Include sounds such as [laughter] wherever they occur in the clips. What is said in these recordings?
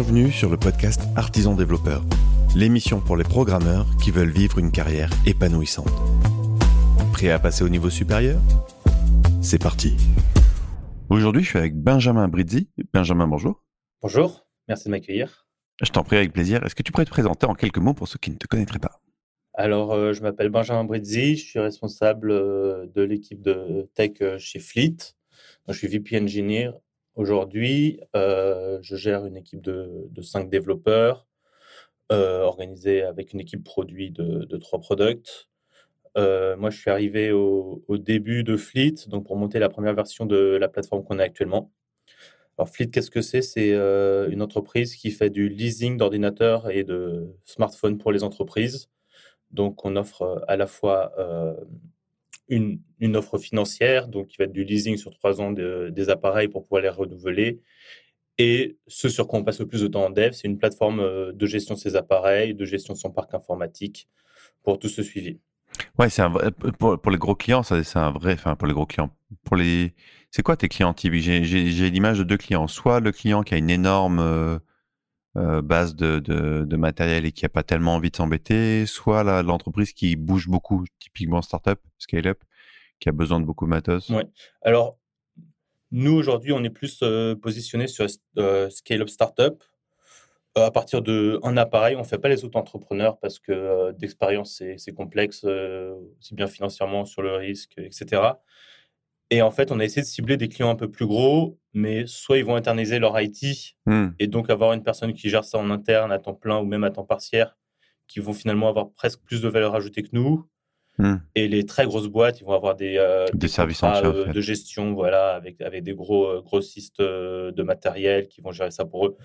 Bienvenue sur le podcast Artisan Développeur, l'émission pour les programmeurs qui veulent vivre une carrière épanouissante. Prêt à passer au niveau supérieur? C'est parti. Aujourd'hui, je suis avec Benjamin Brizzi. Benjamin, bonjour. Bonjour, merci de m'accueillir. Je t'en prie avec plaisir. Est-ce que tu pourrais te présenter en quelques mots pour ceux qui ne te connaîtraient pas? Alors, euh, je m'appelle Benjamin Brizzi, je suis responsable euh, de l'équipe de tech euh, chez Fleet. je suis VP Engineer Aujourd'hui, euh, je gère une équipe de, cinq développeurs, euh, organisée avec une équipe produit de, trois products. Euh, moi, je suis arrivé au, au, début de Fleet, donc pour monter la première version de la plateforme qu'on a actuellement. Alors, Fleet, qu'est-ce que c'est? C'est une entreprise qui fait du leasing d'ordinateurs et de smartphones pour les entreprises. Donc, on offre à la fois une, offre financière, donc qui va être du leasing sur trois ans de, des appareils pour pouvoir les renouveler. Et ce sur quoi on passe le plus de temps en dev, c'est une plateforme euh, de gestion de ses appareils, de gestion de son parc informatique pour tout ce suivi. Ouais, c'est pour, pour, les gros clients, c'est un vrai, enfin pour les gros clients. Pour les, c'est quoi tes clients typiques J'ai l'image de deux clients. Soit le client qui a une énorme euh, base de, de, matériel et qui n'a pas tellement envie de s'embêter, soit l'entreprise qui bouge beaucoup, typiquement startup, scale-up, qui a besoin de beaucoup de matos. Ouais. Alors, nous, aujourd'hui, on est plus euh, positionné sur euh, scale-up startup. À partir d'un appareil, on ne fait pas les auto-entrepreneurs parce que d'expérience, c'est complexe, aussi bien financièrement, sur le risque, etc. Et en fait, on a essayé de cibler des clients un peu plus gros, mais soit ils vont internaliser leur IT mmh. et donc avoir une personne qui gère ça en interne à temps plein ou même à temps partiel, qui vont finalement avoir presque plus de valeur ajoutée que nous. Mmh. Et les très grosses boîtes, ils vont avoir des, euh, des, des services entiers, euh, de gestion, voilà, avec, avec des gros euh, grossistes de matériel qui vont gérer ça pour eux.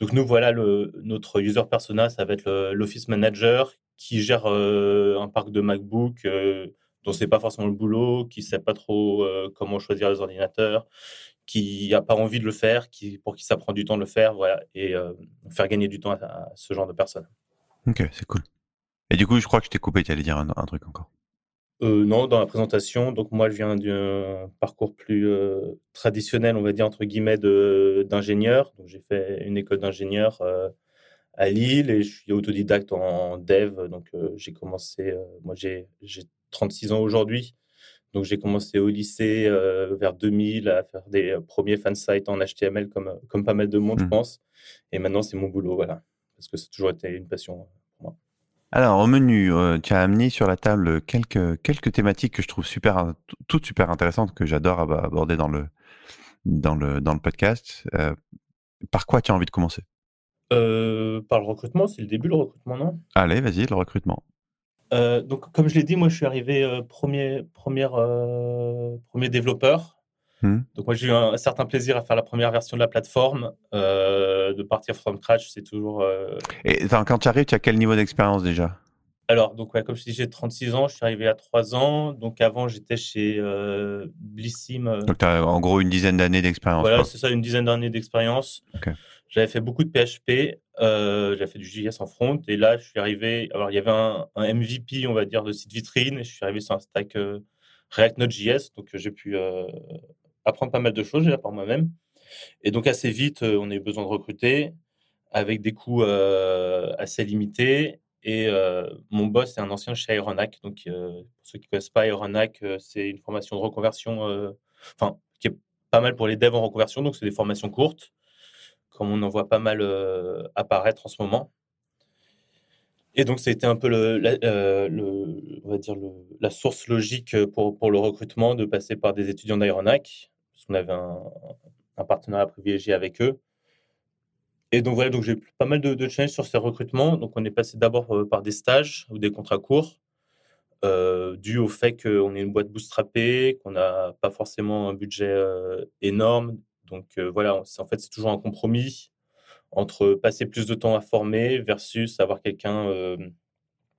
Donc nous, voilà, le, notre user persona, ça va être l'office manager qui gère un parc de MacBook dont c'est pas forcément le boulot, qui sait pas trop euh, comment choisir les ordinateurs, qui a pas envie de le faire, qui pour qui ça prend du temps de le faire, voilà, et euh, faire gagner du temps à, à, ce genre de personnes. Ok, c'est cool. Et du coup, je crois que je t'ai coupé, tu allais dire un, un truc encore. Euh, non, dans la présentation. Donc moi, je viens d'un parcours plus euh, traditionnel, on va dire entre guillemets, d'ingénieur. Donc j'ai fait une école d'ingénieur euh, à Lille et je suis autodidacte en dev. Donc j'ai commencé, moi j'ai 36 ans aujourd'hui. Donc j'ai commencé au lycée euh, vers 2000 à faire des euh, premiers fan sites en HTML comme, comme pas mal de monde, mmh. je pense. Et maintenant, c'est mon boulot, voilà. Parce que c'est toujours été une passion pour moi. Alors, au menu, euh, tu as amené sur la table quelques, quelques thématiques que je trouve super, toutes super intéressantes, que j'adore aborder dans le, dans le, dans le podcast. Euh, par quoi tu as envie de commencer? Euh, Par le recrutement, c'est le début, le recrutement, non? Allez, vas-y, le recrutement. Euh, donc, comme je l'ai dit, moi, je suis arrivé euh, premier, premier, euh, premier développeur. Mmh. Donc, moi, j'ai eu un, un, certain plaisir à faire la première version de la plateforme. De partir from scratch, c'est toujours. Et attends, quand tu arrives, tu as quel niveau d'expérience déjà? Alors, donc, ouais, comme je dis, j'ai 36 ans, je suis arrivé à 3 ans. Donc, avant, j'étais chez Blissim. Donc, tu as en gros une dizaine d'années d'expérience. Voilà, c'est ça, une dizaine d'années d'expérience. Okay. J'avais fait beaucoup de PHP, euh, j'avais fait du JS en front, et là, je suis arrivé. Alors, il y avait un, MVP, on va dire, de site vitrine, et je suis arrivé sur un stack euh, React Node.js, donc j'ai pu euh, apprendre pas mal de choses déjà par moi-même. Et donc, assez vite, euh, on a eu besoin de recruter avec des coûts euh, assez limités. Et euh, mon boss est un ancien chez Aeronac. Donc, pour ceux qui ne connaissent pas Aeronac, c'est une formation de reconversion, enfin, qui est pas mal pour les devs en reconversion. Donc, c'est des formations courtes comme on en voit pas mal euh, apparaître en ce moment. Et donc, c'était un peu euh, la source logique pour, pour le recrutement de passer par des étudiants d'Aeronac, parce qu'on avait un, partenariat privilégié avec eux. Et donc, voilà, donc j'ai pas mal de, challenges sur ces recrutements. Donc, on est passé d'abord euh, par des stages ou des contrats courts, euh, dû au fait qu'on est une boîte bootstrappée, qu'on n'a pas forcément un budget euh, énorme, donc euh, voilà, en fait, c'est toujours un compromis entre passer plus de temps à former versus avoir quelqu'un euh,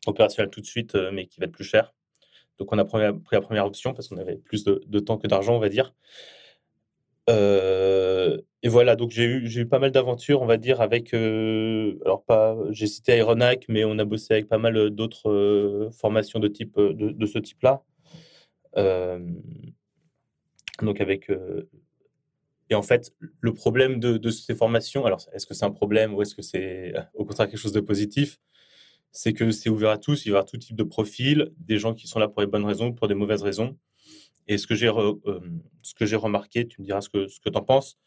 opérationnel tout de suite, euh, mais qui va être plus cher. Donc on a pris, la première option parce qu'on avait plus de, temps que d'argent, on va dire. Et voilà, donc j'ai eu, eu pas mal d'aventures, on va dire, avec. Alors, pas, j'ai cité Aeronac, mais on a bossé avec pas mal d'autres formations de, type, de ce type-là. donc avec Et en fait, le problème de, ces formations, alors est-ce que c'est un problème ou est-ce que c'est au contraire quelque chose de positif? C'est que c'est ouvert à tous, il y aura tout type de profil, des gens qui sont là pour les bonnes raisons, pour des mauvaises raisons. Et ce que j'ai euh, remarqué, tu me diras ce que ce que tu en penses,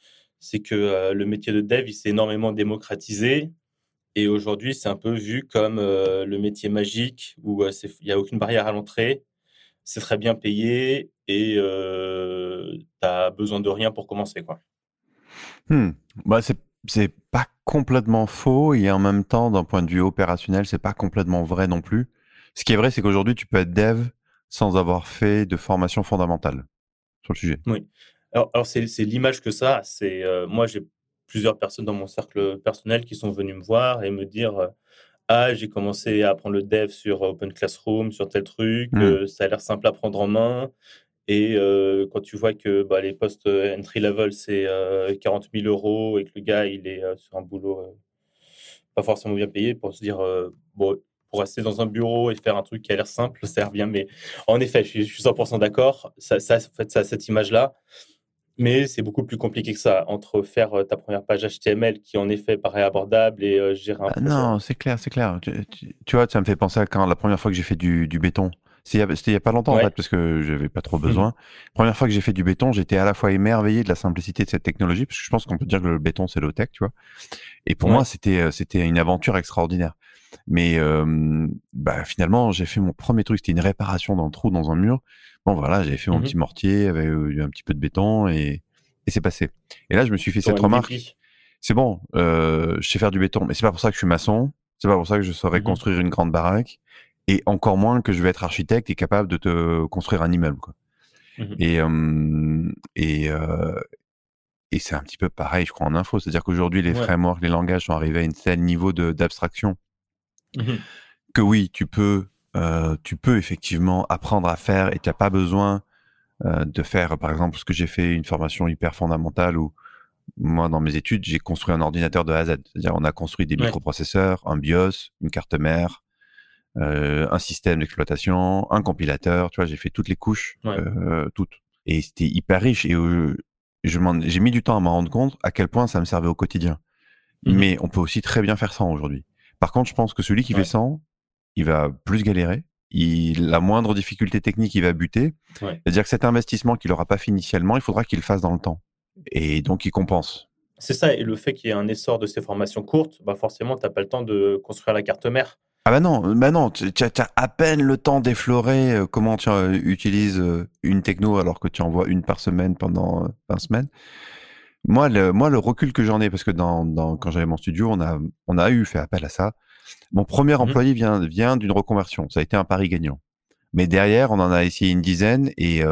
c'est que euh, le métier de dev, il s'est énormément démocratisé. Et aujourd'hui, c'est un peu vu comme euh, le métier magique où il n'y a aucune barrière à l'entrée, c'est très bien payé et tu n'as besoin de rien pour commencer. Quoi. Hmm. Bah, c'est pas complètement faux et en même temps, d'un point de vue opérationnel, c'est pas complètement vrai non plus. Ce qui est vrai, c'est qu'aujourd'hui, tu peux être dev sans avoir fait de formation fondamentale sur le sujet. Oui. Alors, alors c'est l'image que ça. C'est moi, j'ai plusieurs personnes dans mon cercle personnel qui sont venues me voir et me dire ah, j'ai commencé à apprendre le dev sur Open Classroom, sur tel truc, mmh. ça a l'air simple à prendre en main. Et quand tu vois que bah, les postes entry level, c'est 40 000 euros et que le gars, il est sur un boulot pas forcément bien payé, pour se dire, bon, pour rester dans un bureau et faire un truc qui a l'air simple, [laughs] ça sert bien. Mais en effet, je suis, 100% d'accord. Ça, ça, en fait, ça a cette image-là. Mais c'est beaucoup plus compliqué que ça, entre faire ta première page HTML qui en effet paraît abordable et gérer un ah Non, c'est clair, c'est clair. Tu, vois, ça me fait penser à quand la première fois que j'ai fait du, du béton. C'était il n'y a pas longtemps en fait, parce que j'avais pas trop mmh besoin. Première fois que j'ai fait du béton, j'étais à la fois émerveillé de la simplicité de cette technologie, parce que je pense qu'on peut dire que le béton c'est low tech, tu vois. Et pour moi, c'était c'était une aventure extraordinaire. Mais bah, finalement, j'ai fait mon premier truc, c'était une réparation d'un trou dans un mur. Bon voilà, j'avais fait mon mmh petit mortier avec un petit peu de béton et, et c'est passé. Et là, je me suis fait cette remarque. C'est bon, euh, je sais faire du béton, mais c'est pas pour ça que je suis maçon. C'est pas pour ça que je saurais mmh construire une grande baraque et encore moins que je vais être architecte et capable de te construire un immeuble. Quoi. Mmh et et, euh, et c'est un petit peu pareil, je crois, en info. C'est-à-dire qu'aujourd'hui, les frameworks, les langages sont arrivés à un tel niveau d'abstraction mmh que oui, tu peux, euh, tu peux effectivement apprendre à faire et tu n'as pas besoin euh, de faire, par exemple, ce que j'ai fait, une formation hyper fondamentale où moi, dans mes études, j'ai construit un ordinateur de A à Z. C'est-à-dire, on a construit des microprocesseurs, un BIOS, une carte mère, euh, un système d'exploitation, un compilateur. Tu vois, j'ai fait toutes les couches, toutes. Et c'était hyper riche. Et j'ai mis du temps à m'en rendre compte à quel point ça me servait au quotidien. Mmh Mais on peut aussi très bien faire sans aujourd'hui. Par contre, je pense que celui qui fait sans, il va plus galérer. Il, la moindre difficulté technique, il va buter. C'est-à-dire que cet investissement qu'il n'aura pas fait initialement, il faudra qu'il le fasse dans le temps. Et donc, il compense. C'est ça. Et le fait qu'il y ait un essor de ces formations courtes, bah forcément, tu n'as pas le temps de construire la carte mère. Ah bah non, bah non, tu as, à peine le temps d'effleurer euh, comment tu euh, utilises euh, une techno alors que tu envoies une par semaine pendant 20 semaines. Moi, le, moi, le recul que j'en ai, parce que dans, dans quand j'avais mon studio, on a, on a eu fait appel à ça. Mon premier mmh employé vient, vient d'une reconversion. Ça a été un pari gagnant. Mais derrière, on en a essayé une dizaine et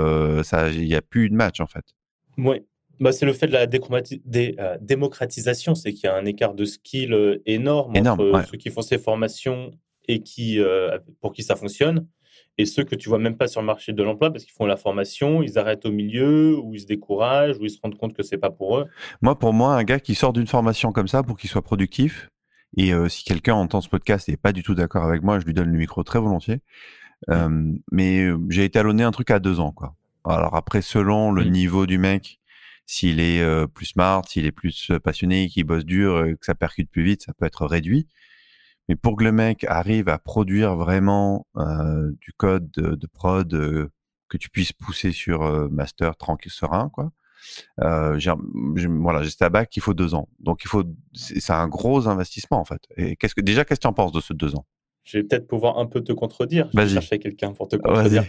ça, il n'y a plus de match en fait. Oui, bah, c'est le fait de la démocratisation, c'est qu'il y a un écart de skill énorme, entre ceux qui font ces formations et qui, euh, pour qui ça fonctionne, et ceux que tu vois même pas sur le marché de l'emploi parce qu'ils font la formation, ils arrêtent au milieu, ou ils se découragent, ou ils se rendent compte que c'est pas pour eux. Moi, pour moi, un gars qui sort d'une formation comme ça pour qu'il soit productif, et euh, si quelqu'un entend ce podcast et n'est pas du tout d'accord avec moi, je lui donne le micro très volontiers. Euh, mais j'ai étalonné un truc à deux ans, quoi. Alors après, selon le mmh. niveau du mec, s'il est plus smart, s'il est plus passionné, qu'il bosse dur, que ça percute plus vite, ça peut être réduit. Mais pour que le mec arrive à produire vraiment euh, du code de, prod euh, que tu puisses pousser sur euh, master tranquille serein, quoi. j'ai, voilà, j'ai à bac, il faut deux ans. Donc il faut, c'est un gros investissement en fait. Et qu'est-ce que déjà, qu'est-ce que tu en penses de ce deux ans? Je vais peut-être pouvoir un peu te contredire. Je vais chercher quelqu'un pour te contredire.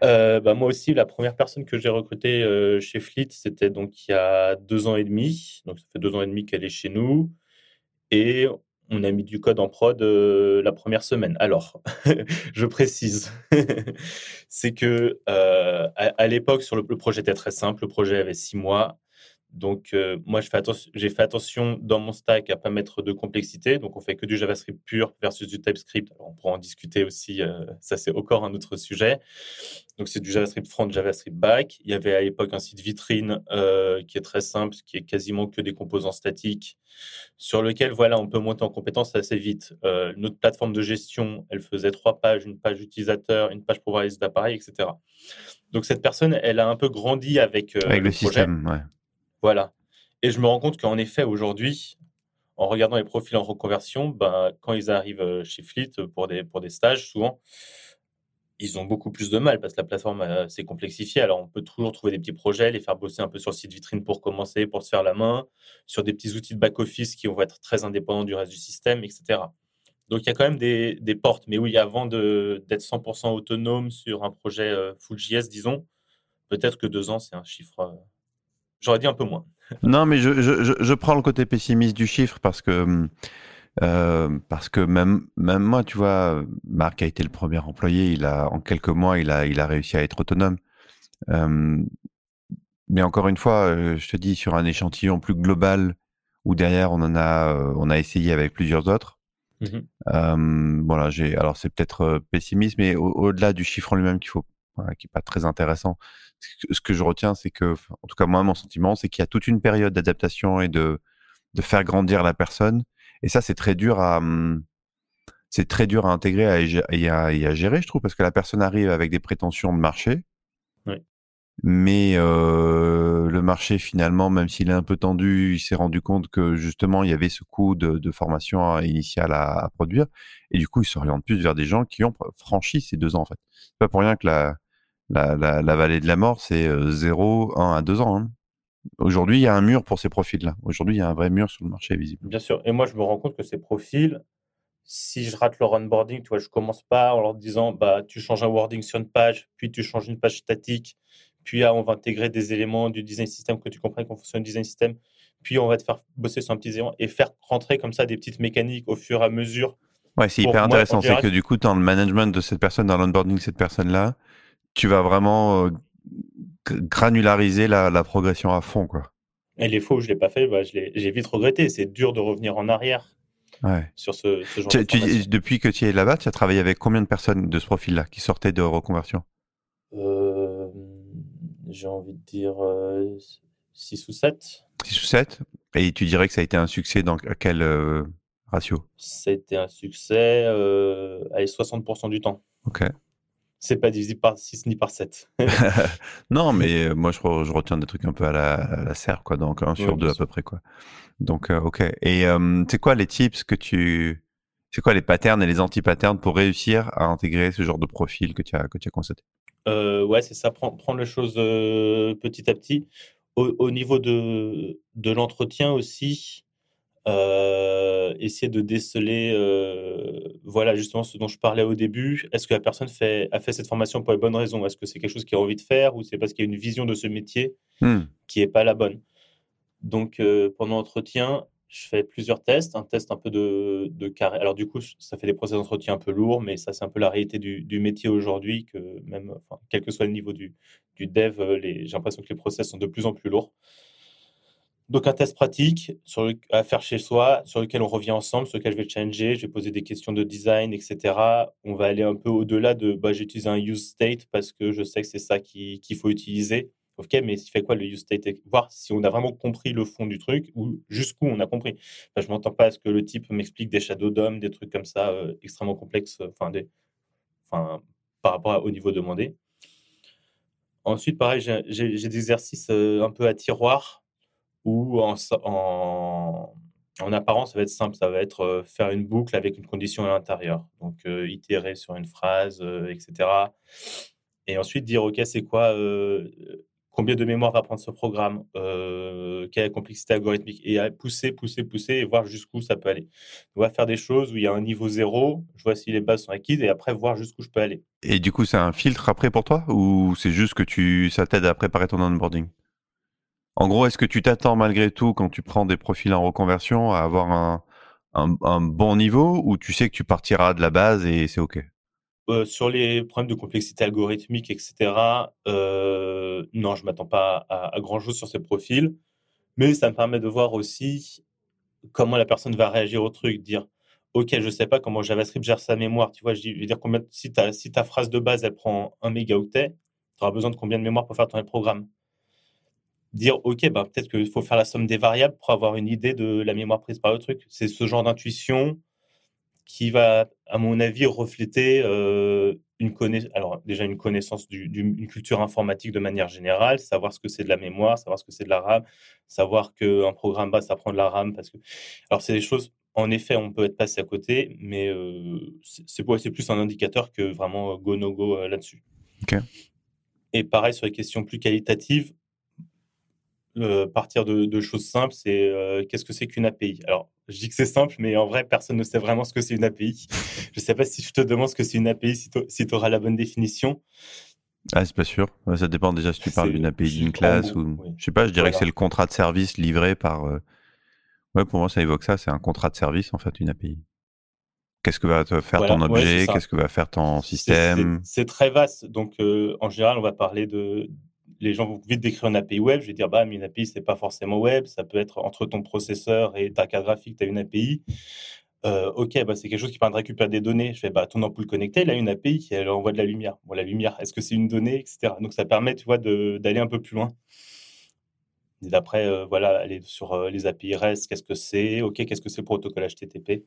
bah, moi aussi, la première personne que j'ai recrutée chez Fleet, c'était donc il y a deux ans et demi. Donc ça fait deux ans et demi qu'elle est chez nous. Et on a mis du code en prod euh, la première semaine. Alors, [laughs] je précise, [laughs] c'est que euh, à, l'époque, le, projet était très simple. Le projet avait six mois. Donc, euh, moi, j'ai fait, attention dans mon stack à pas mettre de complexité. Donc, on fait que du JavaScript pur versus du TypeScript. on pourra en discuter aussi. Euh, ça, c'est encore un autre sujet. Donc, c'est du JavaScript front, JavaScript back. Il y avait à l'époque un site vitrine euh, qui est très simple, qui est quasiment que des composants statiques, sur lequel, voilà, on peut monter en compétence assez vite. notre plateforme de gestion, elle faisait trois pages, une page utilisateur, une page pour voir les d'appareils, etc. Donc, cette personne, elle a un peu grandi avec, avec le, système, ouais. Voilà. Et je me rends compte qu'en effet, aujourd'hui, en regardant les profils en reconversion, ben, quand ils arrivent chez Fleet pour des, pour des stages, souvent, ils ont beaucoup plus de mal parce que la plateforme s'est complexifiée. Alors, on peut toujours trouver des petits projets, les faire bosser un peu sur le site vitrine pour commencer, pour se faire la main, sur des petits outils de back-office qui vont être très indépendants du reste du système, etc. Donc, il y a quand même des, portes. Mais oui, avant d'être 100% autonome sur un projet euh, Full.js, disons, peut-être que deux ans, c'est un chiffre, euh, j'aurais dit un peu moins. non, mais je, je, je, prends le côté pessimiste du chiffre parce que hum, euh, parce que même, même moi, tu vois, Marc a été le premier employé. Il a, en quelques mois, il a, il a réussi à être autonome. Euh, mais encore une fois, euh, je te dis, sur un échantillon plus global, où derrière, on en a, on a essayé avec plusieurs autres. Mmh voilà, j'ai, alors c'est peut-être pessimiste, mais au-delà du chiffre en lui-même qu'il faut, qui est pas très intéressant. Ce que je retiens, c'est que, en tout cas, moi, mon sentiment, c'est qu'il y a toute une période d'adaptation et de, de faire grandir la personne et ça, c'est très dur à, mmh, c'est très dur à intégrer et à, gérer, je trouve, parce que la personne arrive avec des prétentions de marché. Mais le marché, finalement, même s'il est un peu tendu, il s'est rendu compte que justement, il y avait ce coût de, formation initiale à, produire. Et du coup, il s'oriente plus vers des gens qui ont franchi ces deux ans, en fait. C'est pas pour rien que la, la, vallée de la mort, c'est 0, 1 à 2 ans. Hein. Aujourd'hui, il y a un mur pour ces profils-là. Aujourd'hui, il y a un vrai mur sur le marché visible. Bien sûr. Et moi, je me rends compte que ces profils, si je rate leur onboarding, tu vois, je commence pas en leur disant, bah, tu changes un wording sur une page, puis tu changes une page statique, puis ah, on va intégrer des éléments du design system que tu comprennes qu'on fonctionne design system, puis on va te faire bosser sur un petit élément et faire rentrer comme ça des petites mécaniques au fur et à mesure. Ouais, c'est hyper intéressant. C'est que du coup, dans le management de cette personne, dans l'onboarding de cette personne-là, tu vas vraiment euh, granulariser la, progression à fond, quoi. Et les fois où je l'ai pas fait, bah, j'ai vite regretté. C'est dur de revenir en arrière sur ce, genre de Depuis que tu es là-bas, tu as travaillé avec combien de personnes de ce profil-là qui sortaient de reconversion? Euh, J'ai envie de dire 6 euh, ou 7. 6 ou 7 Et tu dirais que ça a été un succès dans quel euh, ratio? Ça a été un succès à 60% du temps. Ok c'est pas divisible par 6 ni par 7. [laughs] [laughs] non, mais euh, moi, je, je, retiens des trucs un peu à la, à la serre, quoi. Donc, un sur deux à peu près, quoi. Donc, euh, ok. Et euh, c'est quoi les tips que tu. C'est quoi les patterns et les anti-patterns pour réussir à intégrer ce genre de profil que tu as, que tu as constaté? Ouais, c'est ça. Prendre, prendre les choses petit à petit. Au, au niveau de, de l'entretien aussi, euh, essayer de déceler, euh, voilà, justement ce dont je parlais au début. Est-ce que la personne fait, a fait cette formation pour les bonnes raisons? Est-ce que c'est quelque chose qu'il a envie de faire ou c'est parce qu'il y a une vision de ce métier hmm. qui n'est pas la bonne? Donc, euh, pendant l'entretien, je fais plusieurs tests, un test un peu de, de carré. Alors, du coup, ça fait des process d'entretien un peu lourds, mais ça, c'est un peu la réalité du, du métier aujourd'hui, que même, quel que soit le niveau du, du dev, j'ai l'impression que les process sont de plus en plus lourds. Donc un test pratique à faire chez soi, sur lequel on revient ensemble, sur lequel je vais changer, je vais poser des questions de design, etc. On va aller un peu au-delà de bah, j'utilise un use state parce que je sais que c'est ça qu'il faut utiliser. Ok, mais il fait quoi le use state? Voir si on a vraiment compris le fond du truc ou jusqu'où on a compris. je m'entends pas à ce que le type m'explique des shadow DOM, des trucs comme ça euh, extrêmement complexes, enfin, par rapport au niveau demandé. Ensuite, pareil, j'ai des exercices euh, un peu à tiroir ou en, en, apparence, ça va être simple, ça va être euh, faire une boucle avec une condition à l'intérieur. Donc, euh, itérer sur une phrase, euh, etc. Et ensuite dire, OK, c'est quoi, combien de mémoire va prendre ce programme, quelle est la complexité algorithmique, et pousser, pousser, pousser, et voir jusqu'où ça peut aller. On va faire des choses où il y a un niveau zéro, je vois si les bases sont acquises, et après voir jusqu'où je peux aller. Et du coup, c'est un filtre après pour toi, ou c'est juste que tu, ça t'aide à préparer ton onboarding? En gros, est-ce que tu t'attends malgré tout, quand tu prends des profils en reconversion, à avoir un, bon niveau ou tu sais que tu partiras de la base et c'est OK? Euh, Sur les problèmes de complexité algorithmique, etc., euh, non, je ne m'attends pas à, grand-chose sur ces profils. Mais ça me permet de voir aussi comment la personne va réagir au truc. Dire, OK, je ne sais pas comment JavaScript gère sa mémoire. Tu vois, je, veux dire, combien, si, si ta phrase de base, elle prend un mégaoctet, tu auras besoin de combien de mémoire pour faire ton programme? Dire ok bah, peut-être qu'il faut faire la somme des variables pour avoir une idée de la mémoire prise par le truc c'est ce genre d'intuition qui va à mon avis refléter euh, une connaissance, alors déjà une connaissance d'une culture informatique de manière générale, savoir ce que c'est de la mémoire, savoir ce que c'est de la RAM, savoir qu'un programme bas, ça prend de la RAM. Parce que... Alors, c'est des choses, en effet, on peut être passé à côté, mais euh, c'est plus un indicateur que vraiment go, no go euh, là-dessus. Et pareil, sur les questions plus qualitatives, partir de, choses simples, c'est qu'est-ce que c'est qu'une API Alors, je dis que c'est simple, mais en vrai, personne ne sait vraiment ce que c'est une API. je ne sais pas si je te demande ce que c'est une API, si tu auras la bonne définition. Ah, c'est pas sûr. Ça dépend déjà si tu parles d'une API d'une classe ou. Je sais pas, je dirais que c'est le contrat de service livré par. Euh, ouais, pour moi, ça évoque ça. C'est un contrat de service, en fait, une API. Qu'est-ce que va faire ton objet Qu'est-ce que va faire ton système? C'est très vaste. Donc, en général, on va parler de, les gens vont vite décrire une API web. Je vais dire, bah, mais une API, c'est pas forcément web. Ça peut être entre ton processeur et ta carte graphique, tu as une API. Euh, ok, bah, c'est quelque chose qui permet de récupérer des données. Je fais, bah, ton ampoule connectée, elle a une API, elle envoie de la lumière. Bon, la lumière, est-ce que c'est une donnée, etc. Donc, ça permet, tu vois, d'aller un peu plus loin. Et d'après, euh, voilà, aller sur euh, les API REST, qu'est-ce que c'est? Ok, qu'est-ce que c'est le protocole HTTP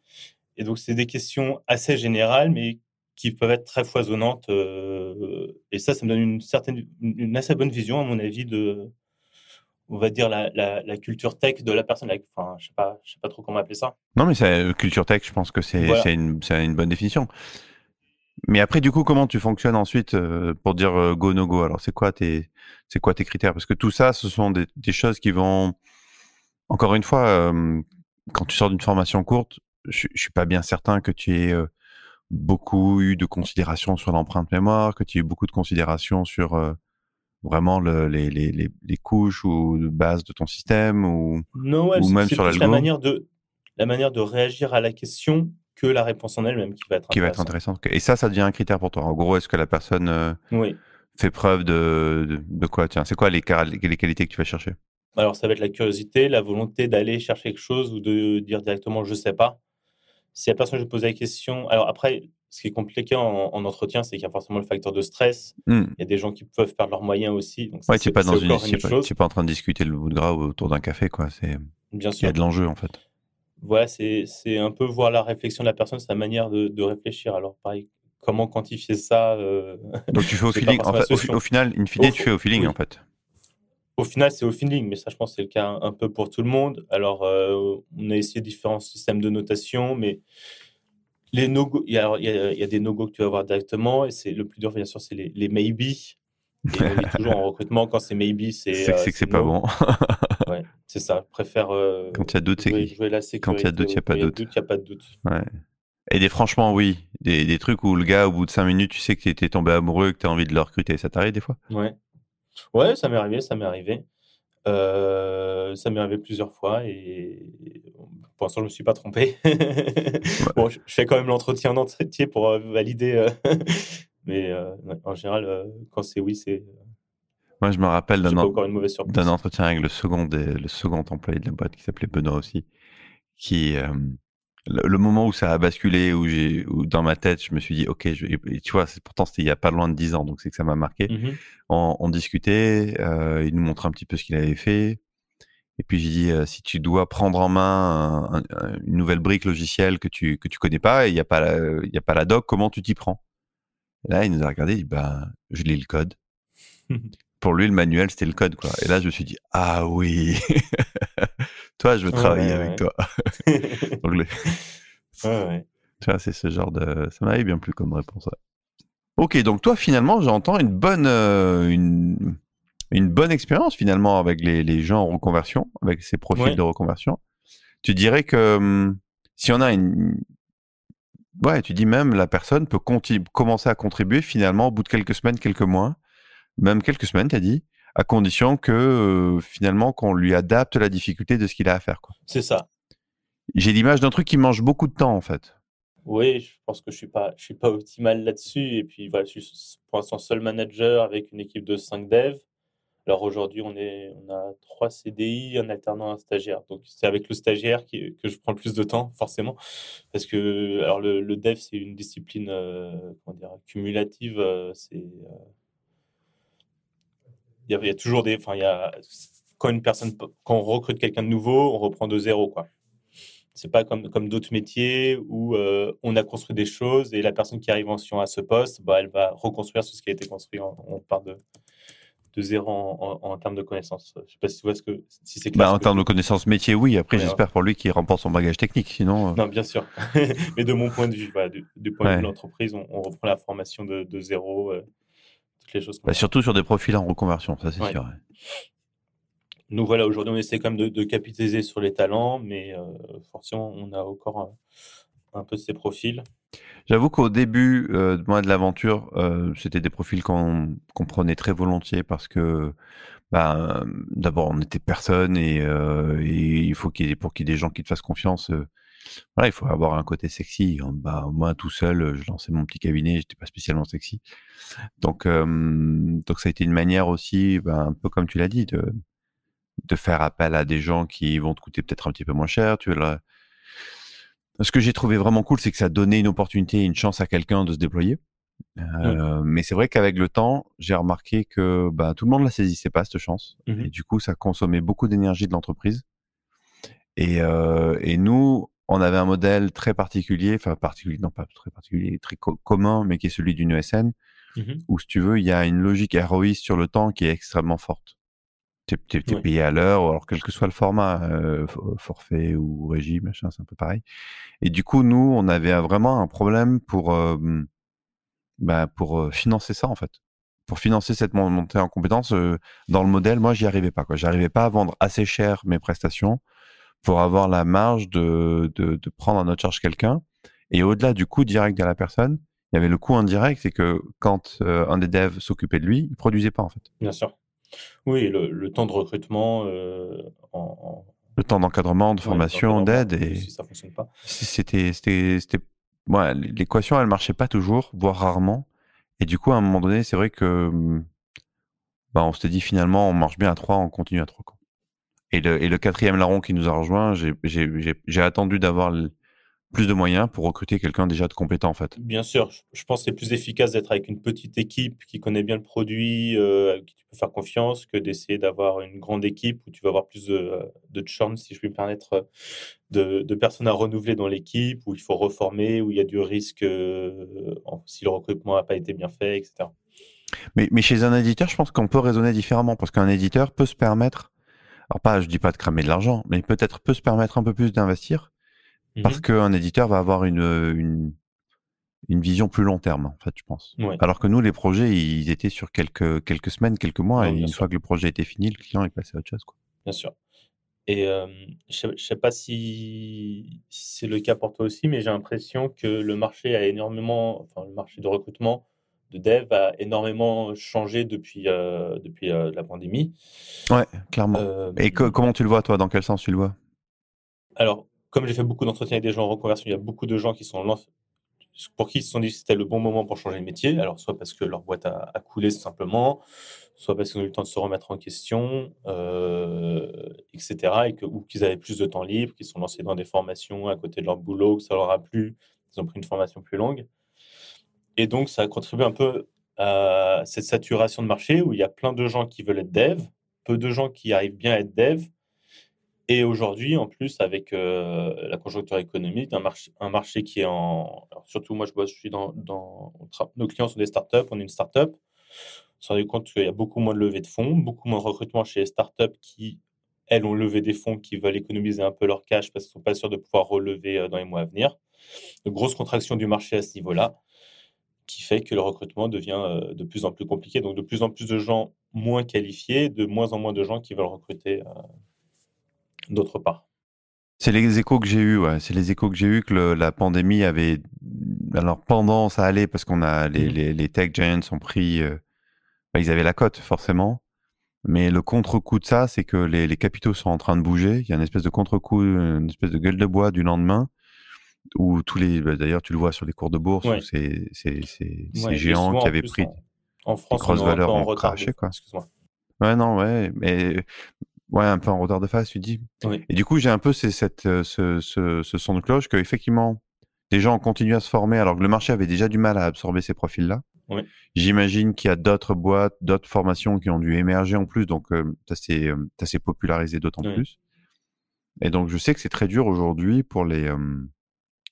Et donc, c'est des questions assez générales, mais qui peuvent être très foisonnantes. Euh, et ça, ça me donne une certaine, une assez bonne vision, à mon avis, de, on va dire, la, la, culture tech de la personne. Enfin, je sais pas, je sais pas trop comment appeler ça. Non, mais c'est euh, culture tech, je pense que c'est une, une, bonne définition. Mais après, du coup, comment tu fonctionnes ensuite euh, pour dire go no go? Alors, c'est quoi tes, c'est quoi tes critères? Parce que tout ça, ce sont des, des choses qui vont, encore une fois, quand tu sors d'une formation courte, je, je suis pas bien certain que tu aies beaucoup eu de considération sur l'empreinte mémoire, que tu as eu beaucoup de considération sur euh, vraiment le, les, les, les, couches ou de base de ton système ou, non, ou même sur la manière de la manière de réagir à la question que la réponse en elle-même qui va être qui va être intéressante. Et ça, ça devient un critère pour toi. En gros, est-ce que la personne euh, oui. fait preuve de, de, quoi Tiens, c'est quoi les, les qualités que tu vas chercher? Alors, ça va être la curiosité, la volonté d'aller chercher quelque chose ou de dire directement je sais pas si la personne je pose la question, alors après, ce qui est compliqué en, entretien, c'est qu'il y a forcément le facteur de stress. Hmm. Il y a des gens qui peuvent perdre leurs moyens aussi. Donc ouais, tu n'es pas dans une, tu pas, en train de discuter le bout de gras autour d'un café, quoi. C'est, bien sûr. Il y a de l'enjeu en fait. Voilà, c'est, un peu voir la réflexion de la personne, sa manière de, de réfléchir. Alors pareil, comment quantifier ça euh, Donc tu fais au [laughs] feeling. En fait, au, final, in fine, tu fais au feeling en fait. Au final, c'est au feeling, mais ça, je pense, c'est le cas un, peu pour tout le monde. Alors, euh, on a essayé différents systèmes de notation, mais les no il y, a, des no-go que tu vas avoir directement, et c'est le plus dur, bien sûr, c'est les, les maybe. Et toujours en [laughs] recrutement, quand c'est maybe, c'est. C'est euh, que c'est pas bon. [laughs] ouais, c'est ça. Je préfère. Euh, quand il y a doute, c'est Quand il y a doute, il n'y a pas de doute. Il n'y a pas de doute. Ouais. Et des franchement, oui. Des, des, trucs où le gars, au bout de 5 minutes, tu sais que tu étais tombé amoureux que tu as envie de le recruter. Ça t'arrive des fois? Ouais. Ouais, ça m'est arrivé, ça m'est arrivé. Euh, ça m'est arrivé plusieurs fois et pour l'instant, je ne me suis pas trompé. [laughs] bon, je, fais quand même l'entretien en entier pour euh, valider. Euh, [laughs] mais en général, quand c'est oui, c'est. Moi, je me rappelle d'un entretien avec le second, le second employé de la boîte qui s'appelait Benoît aussi, qui, le, moment où ça a basculé, où j'ai, dans ma tête, je me suis dit, ok, je, tu vois, pourtant c'était il y a pas loin de 10 ans, donc c'est que ça m'a marqué. Mmh on, discutait, euh, il nous montrait un petit peu ce qu'il avait fait. Et puis j'ai dit, euh, si tu dois prendre en main une nouvelle brique logicielle que tu que tu connais pas, et il y a pas la, il y a pas la doc, comment tu t'y prends? Là, il nous a regardé, il dit, ben, je lis le code. [laughs] Pour lui, le manuel, c'était le code, quoi. Et là, je me suis dit, ah oui. [laughs] toi, je veux travailler avec toi. [laughs] Donc, Tu vois, c'est ce genre de. Ça m'avait bien plu comme réponse. Ok, donc toi, finalement, j'entends une bonne, euh, une, une, bonne expérience finalement avec les, les, gens en reconversion, avec ces profils de reconversion. Tu dirais que hum, si on a une. Ouais, tu dis même la personne peut commencer à contribuer finalement au bout de quelques semaines, quelques mois, même quelques semaines, tu as dit, à condition que euh, finalement qu'on lui adapte la difficulté de ce qu'il a à faire. C'est ça. J'ai l'image d'un truc qui mange beaucoup de temps en fait. Oui, je pense que je suis pas, je suis pas optimal là-dessus. Et puis voilà, je suis pour l'instant seul manager avec une équipe de 5 devs. Alors aujourd'hui, on est, on a trois CDI, un alternant, un stagiaire. Donc c'est avec le stagiaire qui, que je prends le plus de temps, forcément, parce que alors le, le dev c'est une discipline euh, comment dire, cumulative. Euh, c'est il y, a toujours des. Enfin, il y a, quand une personne, quand on recrute quelqu'un de nouveau, on reprend de zéro, quoi. C'est pas comme, comme d'autres métiers où euh, on a construit des choses et la personne qui arrive en sion à ce poste, bah, elle va reconstruire ce qui a été construit. On part de, de zéro en, termes de connaissances. Je sais pas si tu vois ce que si c'est clair. Bah, en termes de connaissances métier, oui. Après, j'espère pour lui qu'il remporte son bagage technique. Sinon. Euh. Non, bien sûr. [laughs] Mais de mon point de vue, du, point de vue de l'entreprise, on, reprend la formation de, zéro, euh, toutes les choses. Bah, surtout sur des profils en reconversion, ça c'est sûr. Nous voilà, aujourd'hui, on essaie quand même de, capitaliser sur les talents, mais euh, forcément, on a encore un peu de ces profils. J'avoue qu'au début euh, de l'aventure, euh, c'était des profils qu'on prenait très volontiers parce que bah, d'abord on n'était personne et, il faut qu'il y ait pour qu'il y ait des gens qui te fassent confiance. Voilà, il faut avoir un côté sexy. Bah, moi tout seul, je lançais mon petit cabinet, j'étais pas spécialement sexy. Donc donc ça a été une manière aussi, bah, un peu comme tu l'as dit, de de faire appel à des gens qui vont te coûter peut-être un petit peu moins cher. Tu vois, ce que j'ai trouvé vraiment cool, c'est que ça donnait une opportunité et une chance à quelqu'un de se déployer. Euh, Mais c'est vrai qu'avec le temps, j'ai remarqué que bah, tout le monde la saisissait pas cette chance. Mmh et du coup, ça consommait beaucoup d'énergie de l'entreprise. Et, euh, et, nous, on avait un modèle très particulier, enfin particulier, non pas très particulier, très commun, mais qui est celui d'une ESN, mmh où si tu veux, il y a une logique héroïste sur le temps qui est extrêmement forte. Tu es, payé à l'heure, alors quel que soit le format, euh, forfait ou régime, machin, c'est un peu pareil. Et du coup, nous, on avait vraiment un problème pour, euh, bah, pour financer ça, en fait. Pour financer cette montée en compétences, dans le modèle, moi, j'y arrivais pas. J'arrivais pas à vendre assez cher mes prestations pour avoir la marge de, de, de prendre à notre charge quelqu'un. Et au-delà du coût direct de la personne, il y avait le coût indirect, c'est que quand un des devs s'occupait de lui, il produisait pas, en fait. Bien sûr. Oui, le, temps de recrutement euh, en, Le temps d'encadrement, de formation, d'aide. Et... Si ça fonctionne pas. C'était. c'était, Ouais, l'équation, elle marchait pas toujours, voire rarement. Et du coup, à un moment donné, c'est vrai que. Bah, on s'était dit finalement, on marche bien à trois, on continue à trois. Et le, et le quatrième larron qui nous a rejoint, j'ai attendu d'avoir plus de moyens pour recruter quelqu'un déjà de compétent en fait. Bien sûr, je pense que c'est plus efficace d'être avec une petite équipe qui connaît bien le produit, euh, qui tu peux faire confiance, que d'essayer d'avoir une grande équipe où tu vas avoir plus de, de si je puis me permettre, de, de personnes à renouveler dans l'équipe, où il faut reformer, où il y a du risque euh, si le recrutement n'a pas été bien fait, etc. Mais, mais chez un éditeur, je pense qu'on peut raisonner différemment parce qu'un éditeur peut se permettre, alors pas, je dis pas de cramer de l'argent, mais peut-être peut se permettre un peu plus d'investir parce mmh qu'un éditeur va avoir une, une, une, vision plus long terme, en fait, je pense. Alors que nous, les projets, ils étaient sur quelques, quelques semaines, quelques mois, et une fois que le projet était fini, le client est passé à autre chose. Quoi. Bien sûr. Et je ne sais pas si c'est le cas pour toi aussi, mais j'ai l'impression que le marché a énormément, enfin le marché de recrutement de dev a énormément changé depuis, depuis la pandémie. Ouais, clairement. Et comment tu le vois, toi? Dans quel sens tu le vois? Alors, comme j'ai fait beaucoup d'entretiens avec des gens en reconversion, il y a beaucoup de gens qui sont pour qui ils se sont dit que c'était le bon moment pour changer de métier. Alors, soit parce que leur boîte a, coulé tout simplement, soit parce qu'ils ont eu le temps de se remettre en question, euh, etc. Et que, ou qu'ils avaient plus de temps libre, qu'ils sont lancés dans des formations à côté de leur boulot, que ça leur a plu, ils ont pris une formation plus longue. Et donc, ça a contribué un peu à cette saturation de marché où il y a plein de gens qui veulent être dev, peu de gens qui arrivent bien à être dev, et aujourd'hui, en plus, avec euh, la conjoncture économique, un marché, un marché qui est en. surtout, moi, je, vois, je suis dans, Nos clients sont des startups, on est une startup. On s'est rendu compte qu'il y a beaucoup moins de levées de fonds, beaucoup moins de recrutement chez les startups qui, elles, ont levé des fonds, qui veulent économiser un peu leur cash parce qu'ils ne sont pas sûrs de pouvoir relever euh, dans les mois à venir. De grosses contractions du marché à ce niveau-là, qui fait que le recrutement devient euh, de plus en plus compliqué. Donc, de plus en plus de gens moins qualifiés, de moins en moins de gens qui veulent recruter d'autre part. C'est les échos que j'ai eus, ouais. C'est les échos que j'ai eus que la pandémie avait. Alors pendant, ça allait parce qu'on a les, mmh. les, tech giants ont pris. Euh, bah, ils avaient la cote forcément, mais le contre-coup de ça, c'est que les, les, capitaux sont en train de bouger. Il y a une espèce de contre-coup, une espèce de gueule de bois du lendemain où tous les. Bah, d'ailleurs, tu le vois sur les cours de bourse, où c'est ces géants qui avaient pris en, France, grosses valeurs en craché, quoi. Ouais, non, ouais, mais Ouais, un peu en retard de face, tu dis. Et du coup, j'ai un peu cette, euh, ce, ce, ce, son de cloche que effectivement, des gens ont continué à se former alors que le marché avait déjà du mal à absorber ces profils-là. J'imagine qu'il y a d'autres boîtes, d'autres formations qui ont dû émerger en plus, donc euh, ça s'est euh, popularisé d'autant plus. Et donc, je sais que c'est très dur aujourd'hui pour les,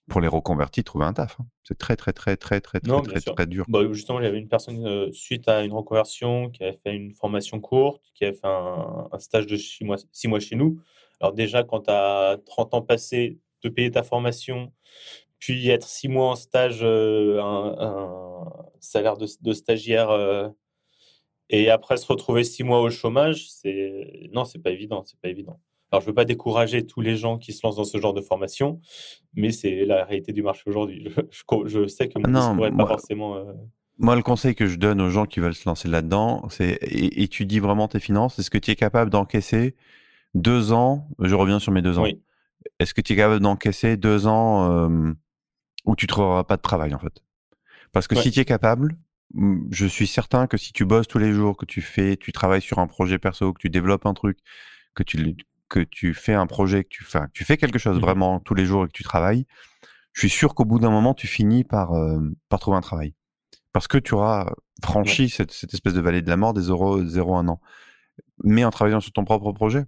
pour les reconvertis, trouver un taf. Hein. C'est très, très, très, très, très, non, très, très, très, dur. Bah, justement, il y avait une personne, euh, suite à une reconversion, qui avait fait une formation courte, qui avait fait un, un stage de six mois, six mois chez nous. Alors, déjà, quand tu as 30 ans passés, de payer ta formation, puis être six mois en stage, euh, un, un, salaire de, de stagiaire. Euh, et après se retrouver six mois au chômage, c'est non, c'est pas évident, c'est pas évident. Alors, je veux pas décourager tous les gens qui se lancent dans ce genre de formation, mais c'est la réalité du marché aujourd'hui. Je, sais que non, pourrait pas forcément. Euh, moi, le conseil que je donne aux gens qui veulent se lancer là-dedans, c'est étudie vraiment tes finances. Est-ce que tu es capable d'encaisser deux ans Je reviens sur mes deux ans. Est-ce que tu es capable d'encaisser deux ans euh, où tu ne trouveras pas de travail en fait? Parce que si tu es capable, je suis certain que si tu bosses tous les jours, que tu fais, tu travailles sur un projet perso, que tu développes un truc, que tu, que tu fais un projet, que tu fais, tu fais quelque chose mmh vraiment tous les jours et que tu travailles, je suis sûr qu'au bout d'un moment, tu finis par, euh, par trouver un travail. Parce que tu auras franchi cette, cette, espèce de vallée de la mort des 0, 1 an. Mais en travaillant sur ton propre projet.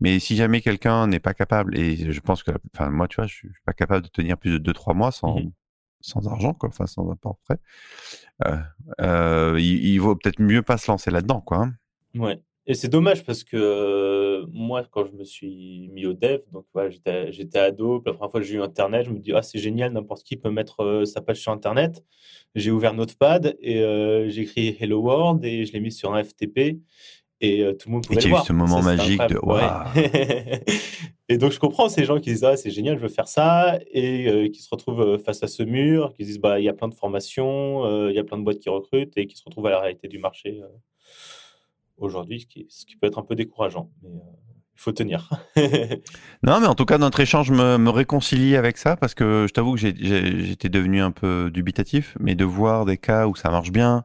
Mais si jamais quelqu'un n'est pas capable, et je pense que, enfin, moi, tu vois, je suis pas capable de tenir plus de 2-3 mois sans, mmh sans argent, quoi, enfin, sans apport frais, euh, euh, il, vaut peut-être mieux pas se lancer là-dedans, quoi. Hein. Ouais. Et c'est dommage parce que moi, quand je me suis mis au dev, donc voilà, j'étais ado, la première fois que j'ai eu Internet, je me dis, ah, c'est génial, n'importe qui peut mettre sa page sur Internet. J'ai ouvert Notepad et j'ai écrit Hello World et je l'ai mis sur un FTP et tout le monde pouvait et le voir. eu ce moment magique de [laughs] et donc je comprends ces gens qui disent ah c'est génial je veux faire ça et qui se retrouvent face à ce mur qui disent bah il y a plein de formations il y a plein de boîtes qui recrutent et qui se retrouvent à la réalité du marché aujourd'hui, ce qui, ce qui, peut être un peu décourageant. Mais euh, il faut tenir. [laughs] non, mais en tout cas, notre échange me, me réconcilie avec ça parce que je t'avoue que j'étais devenu un peu dubitatif, mais de voir des cas où ça marche bien,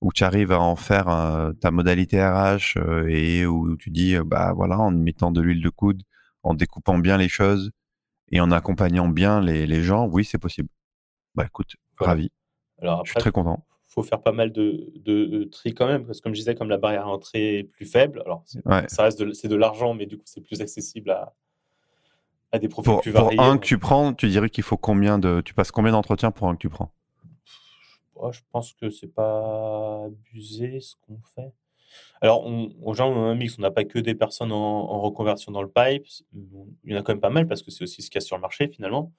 où tu arrives à en faire euh, ta modalité RH euh, et où tu dis, bah voilà, en mettant de l'huile de coude, en découpant bien les choses et en accompagnant bien les, les gens, oui, c'est possible. Bah écoute, ravi. Alors je suis très content faut faire pas mal de, de, tri quand même, parce que comme je disais, comme la barrière à entrée est plus faible, alors ça reste de, c'est de l'argent, mais du coup c'est plus accessible à, à des profils plus variés. Pour un que tu prends, tu dirais qu'il faut combien de, tu passes combien d'entretiens pour un que tu prends? Je pense que c'est pas abusé ce qu'on fait. Alors, on, genre, on a un mix, on n'a pas que des personnes en, en, reconversion dans le pipe, il y en a quand même pas mal parce que c'est aussi ce qu'il y a sur le marché finalement.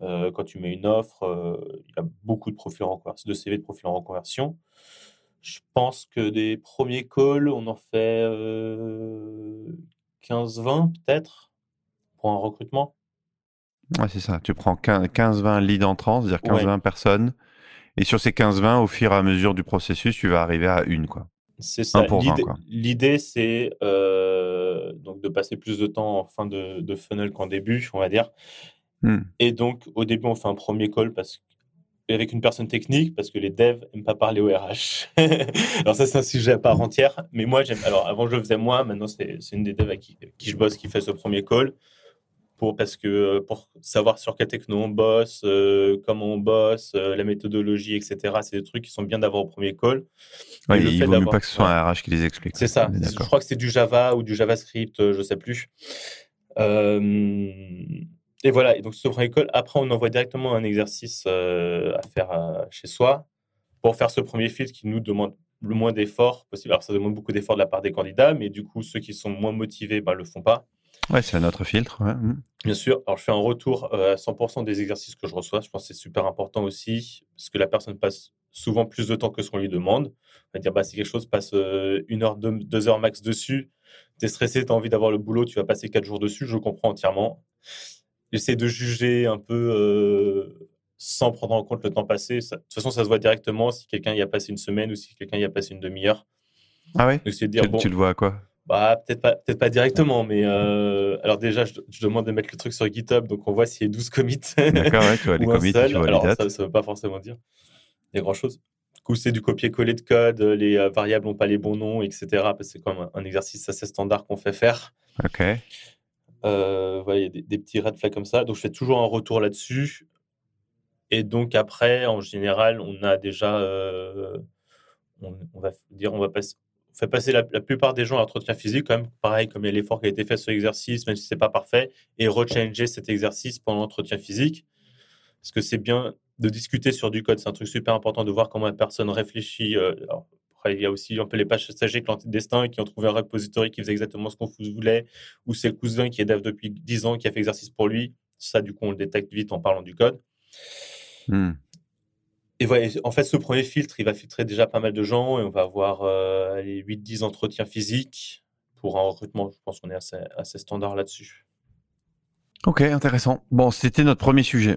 Euh, quand tu mets une offre, euh, il y a beaucoup de profils en de CV de profils en reconversion. Je pense que des premiers calls, on en fait 15-20 euh, peut-être pour un recrutement. Ouais, c'est ça. Tu prends 15-20 leads entrants, c'est-à-dire 15-20 personnes. Et sur ces 15-20, au fur et à mesure du processus, tu vas arriver à une. quoi. C'est ça. L'idée, c'est donc de passer plus de temps en fin de, de funnel qu'en début, on va dire. Hmm. Et donc, au début, on fait un premier call parce avec une personne technique parce que les devs n'aiment pas parler au RH. [laughs] alors ça, c'est un sujet à part entière. Mais moi, j'aime. Alors avant, je le faisais moi. Maintenant, c'est une des devs avec qui, je bosse qui fait ce premier call pour parce que pour savoir sur quelle techno on bosse, euh, comment on bosse, euh, la méthodologie, etc. C'est des trucs qui sont bien d'avoir au premier call. Ouais, il vaut mieux pas que ce soit un RH qui les explique. C'est ça. Je crois que c'est du Java ou du JavaScript, euh, je sais plus. Euh, et voilà, et donc ce premier call, après on envoie directement un exercice euh, à faire euh, chez soi pour faire ce premier filtre qui nous demande le moins d'efforts possible. Alors ça demande beaucoup d'efforts de la part des candidats, mais du coup ceux qui sont moins motivés ne ben, le font pas. Ouais, c'est notre filtre. Mmh. Bien sûr. Alors je fais un retour euh, à 100% des exercices que je reçois. Je pense que c'est super important aussi parce que la personne passe souvent plus de temps que ce qu'on lui demande. On va dire, bah, si quelque chose passe une heure, deux, deux, heures max dessus, tu es stressé, tu as envie d'avoir le boulot, tu vas passer quatre jours dessus, je comprends entièrement j'essaie de juger un peu euh, sans prendre en compte le temps passé. de toute façon, ça se voit directement si quelqu'un y a passé une semaine ou si quelqu'un y a passé une demi-heure. Ah ouais? Dire, tu, le vois à quoi? Bah, peut-être pas, peut pas directement, mais euh, alors déjà, je, demande de mettre le truc sur GitHub, donc on voit s'il y a 12 commits. D'accord, ouais, tu vois [laughs] les commits, tu vois alors, les dates. Ça ne veut pas forcément dire. Il y a grand-chose. Du coup, c'est du copier-coller de code, les euh, variables n'ont pas les bons noms, etc. Parce que c'est comme un, un exercice assez standard qu'on fait faire. Ok. Euh, il y a des, petits red flags comme ça. Donc, je fais toujours un retour là-dessus. Et donc, après, en général, on a déjà, euh, on, va dire, on va passer, passer la, plupart des gens à l'entretien physique, quand même, pareil, comme il y a l'effort qui a été fait sur l'exercice, même si c'est pas parfait, et rechanger cet exercice pendant l'entretien physique. Parce que c'est bien de discuter sur du code. C'est un truc super important de voir comment la personne réfléchit. Euh, après, il y a aussi un peu les pages stagiaires clandestins qui ont trouvé un repository qui faisait exactement ce qu'on voulait, ou c'est le cousin qui est dev depuis 10 ans qui a fait exercice pour lui. Ça, du coup, on le détecte vite en parlant du code. Hmm. Et voilà, en fait, ce premier filtre, il va filtrer déjà pas mal de gens et on va avoir euh, les 8-10 entretiens physiques pour un recrutement. Je pense qu'on est assez, assez standard là-dessus. Ok, intéressant. Bon, c'était notre premier sujet.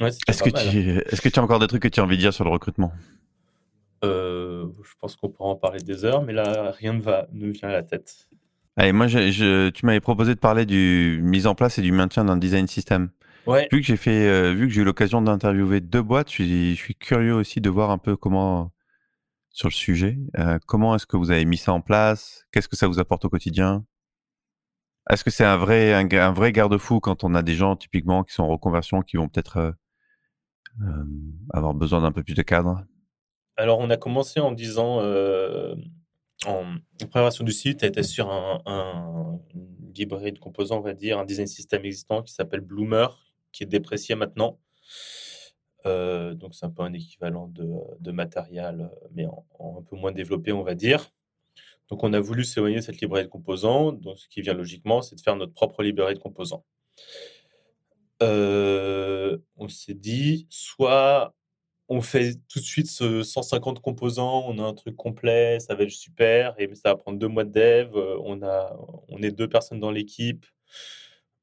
est-ce, que tu, hein. est-ce que tu as encore des trucs que tu as envie de dire sur le recrutement? Euh, Je pense qu'on pourra en parler des heures, mais là, rien ne, va, ne vient à la tête. Allez, moi, je, tu m'avais proposé de parler du mise en place et du maintien d'un design system. Vu que j'ai fait, euh, vu que j'ai eu l'occasion d'interviewer deux boîtes, je suis, curieux aussi de voir un peu comment sur le sujet. Euh, comment est-ce que vous avez mis ça en place? Qu'est-ce que ça vous apporte au quotidien? Est-ce que c'est un vrai, un, vrai garde-fou quand on a des gens typiquement qui sont en reconversion, qui vont peut-être avoir besoin d'un peu plus de cadre? Alors, on a commencé en disant, en préparation du site, était sur un, librairie de composants, on va dire, un design system existant qui s'appelle Bloomer, qui est déprécié maintenant. Euh, donc c'est un peu un équivalent de, matériel, mais un peu moins développé, on va dire. Donc on a voulu s'éloigner de cette librairie de composants. Donc ce qui vient logiquement, c'est de faire notre propre librairie de composants. Euh, on s'est dit, soit on fait tout de suite ce 150 composants, on a un truc complet, ça va être super, et ça va prendre deux mois de dev, on, a, on est deux personnes dans l'équipe,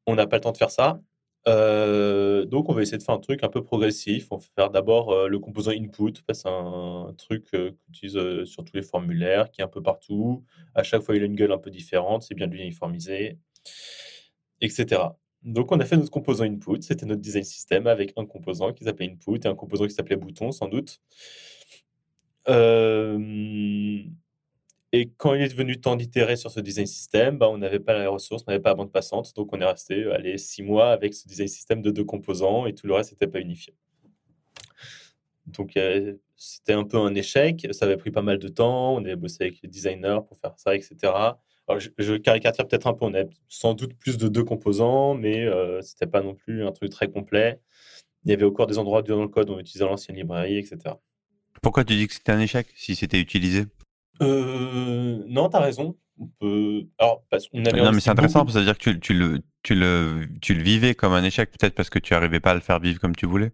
on n'a pas le temps de faire ça. Euh, donc, on va essayer de faire un truc un peu progressif. On va faire d'abord euh, le composant input. C'est un, truc euh, qu'on utilise sur tous les formulaires, qui est un peu partout. À chaque fois, il a une gueule un peu différente. C'est bien de l'uniformiser, etc. Donc, on a fait notre composant input. C'était notre design system avec un composant qui s'appelait input et un composant qui s'appelait bouton, sans doute. Et quand il est devenu temps d'itérer sur ce design system, bah, on n'avait pas la ressource, on n'avait pas la bande passante. Donc, on est resté euh, allez, six mois avec ce design system de deux composants et tout le reste n'était pas unifié. Donc, euh, c'était un peu un échec. Ça avait pris pas mal de temps. On avait bossé avec les designers pour faire ça, etc. Alors, je, caricature peut-être un peu. On avait sans doute plus de deux composants, mais euh, ce n'était pas non plus un truc très complet. Il y avait encore des endroits dans le code où on utilisait l'ancienne librairie, etc. Pourquoi tu dis que c'était un échec si c'était utilisé? Euh, non, tu as raison. On peut... Alors, parce qu'on avait Non, mais c'est intéressant, cest à dire que tu, tu, le, tu, le, tu le vivais comme un échec, peut-être parce que tu n'arrivais pas à le faire vivre comme tu voulais.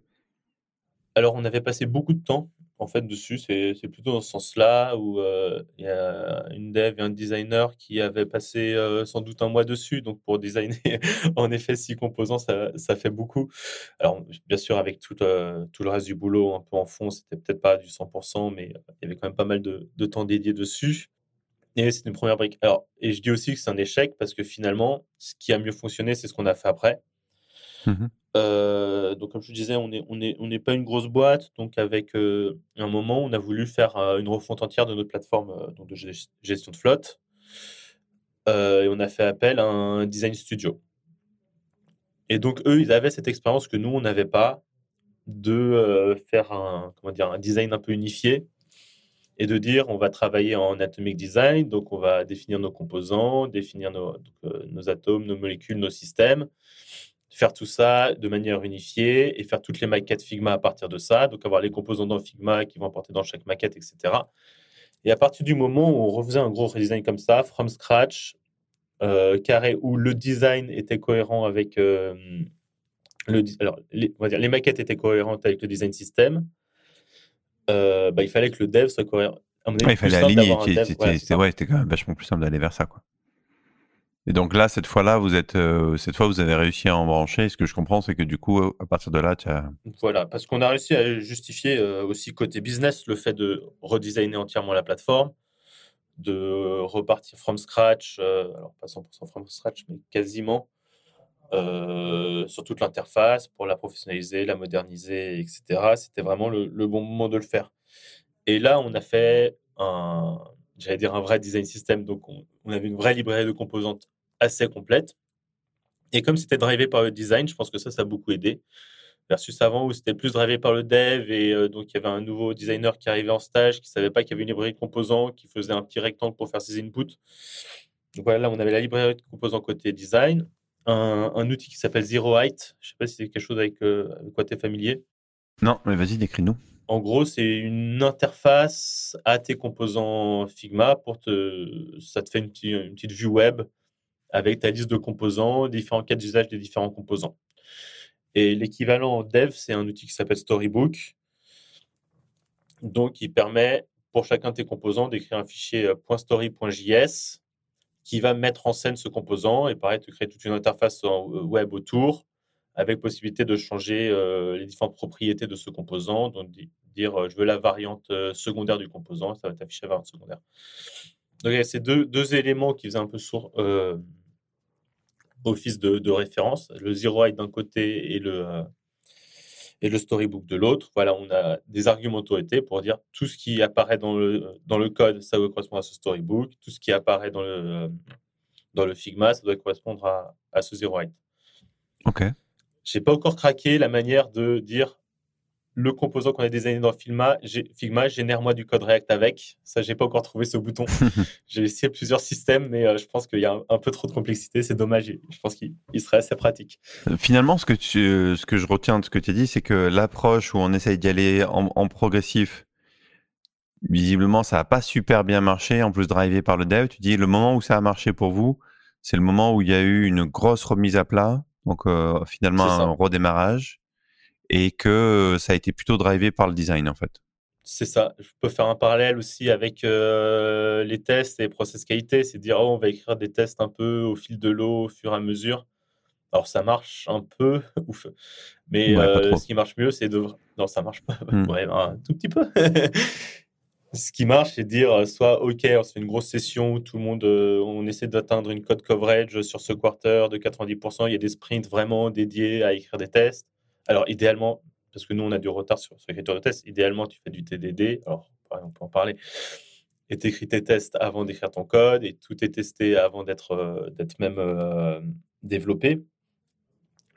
Alors, on avait passé beaucoup de temps en fait dessus. C'est plutôt dans ce sens-là où euh, il y a une dev et un designer qui avaient passé euh, sans doute un mois dessus. Donc, pour designer, [laughs] en effet, six composants, ça, fait beaucoup. Alors, bien sûr, avec tout, tout le reste du boulot un peu en fond, c'était peut-être pas du 100%, mais il y avait quand même pas mal de, de temps dédié dessus. Et c'est une première brique. Alors, et je dis aussi que c'est un échec parce que finalement, ce qui a mieux fonctionné, c'est ce qu'on a fait après. Mmh euh, donc, comme je disais, on n'est pas une grosse boîte. Donc, avec euh, un moment, on a voulu faire euh, une refonte entière de notre plateforme de gestion de flotte. et on a fait appel à un design studio. Et donc, eux, ils avaient cette expérience que nous, on n'avait pas de faire un, comment dire, un design un peu unifié et de dire on va travailler en atomic design, donc on va définir nos composants, définir nos atomes, nos molécules, nos systèmes faire tout ça de manière unifiée et faire toutes les maquettes Figma à partir de ça. Donc, avoir les composants dans Figma qui vont apporter dans chaque maquette, etc. Et à partir du moment où on refaisait un gros redesign comme ça, from scratch, euh, carré, où le design était cohérent avec euh, le. Alors, les, on va dire, les maquettes étaient cohérentes avec le design system, euh, bah, il fallait que le dev soit cohérent. il fallait aligner. C'était quand même vachement plus simple d'aller vers ça. Quoi. Et donc là, cette fois-là, vous êtes, euh, cette fois, vous avez réussi à en brancher. Ce que je comprends, c'est que du coup, à partir de là, tu as. Voilà, parce qu'on a réussi à justifier euh, aussi côté business le fait de redesigner entièrement la plateforme, de repartir from scratch, euh, alors pas 100% from scratch, mais quasiment, sur toute l'interface pour la professionnaliser, la moderniser, etc. C'était vraiment le, bon moment de le faire. Et là, on a fait un, j'allais dire un vrai design system. Donc, on, avait une vraie librairie de composantes assez complète. Et comme c'était drivé par le design, je pense que ça, ça a beaucoup aidé. versus avant où c'était plus drivé par le dev et euh, donc il y avait un nouveau designer qui arrivait en stage qui savait pas qu'il y avait une librairie de composants qui faisait un petit rectangle pour faire ses inputs. Donc voilà, là on avait la librairie de composants côté design, un, outil qui s'appelle Zero Height. Je sais pas si c'est quelque chose avec, euh, quoi tu es familier. Non, mais vas-y, décris-nous. En gros, c'est une interface à tes composants Figma pour te, ça te fait une, petite vue web avec ta liste de composants, différents cas d'usage des différents composants. Et l'équivalent en dev, c'est un outil qui s'appelle Storybook. Donc, il permet pour chacun de tes composants d'écrire un fichier euh, .story.js qui va mettre en scène ce composant et pareil, te créer toute une interface euh, web autour avec possibilité de changer euh, les différentes propriétés de ce composant. Dire je veux la variante secondaire du composant, ça va t'afficher la variante secondaire. Donc, il y a ces deux, deux éléments qui faisaient un peu sourd office de, référence, le Zero Height d'un côté et le, euh, et le Storybook de l'autre. Voilà, on a des arguments d'autorité pour dire tout ce qui apparaît dans le, dans le code, ça doit correspondre à ce Storybook. Tout ce qui apparaît dans le, dans le Figma, ça doit correspondre à, à ce Zero Height. OK. Je n'ai pas encore craqué la manière de dire le composant qu'on a designé dans Figma, Figma génère-moi du code React avec. Ça, j'ai pas encore trouvé ce bouton. [laughs] j'ai essayé plusieurs systèmes, mais euh, je pense qu'il y a un, peu trop de complexité. C'est dommage. Je pense qu'il serait assez pratique. Euh, finalement, ce que, tu, ce que je retiens de ce que tu as dit, c'est que l'approche où on essaye d'y aller en, progressif, visiblement, ça n'a pas super bien marché. En plus, drivé par le dev, tu dis le moment où ça a marché pour vous, c'est le moment où il y a eu une grosse remise à plat. Donc, euh, finalement, un redémarrage et que ça a été plutôt drivé par le design en fait. C'est ça. Je peux faire un parallèle aussi avec les tests et les process qualité. C'est dire, oh, on va écrire des tests un peu au fil de l'eau, au fur et à mesure. Alors, ça marche un peu, [laughs] ouf. Mais ce qui marche mieux, c'est de. Non, ça marche pas. Mmh. un tout petit peu. [laughs] ce qui marche, c'est de dire soit, OK, on se fait une grosse session où tout le monde, on essaie d'atteindre une code coverage sur ce quarter de 90%. Il y a des sprints vraiment dédiés à écrire des tests. Alors, idéalement, parce que nous, on a du retard sur, l'écriture de tests, idéalement, tu fais du TDD. Alors, on peut en parler. Et tu écris tes tests avant d'écrire ton code et tout est testé avant d'être euh, même euh, développé.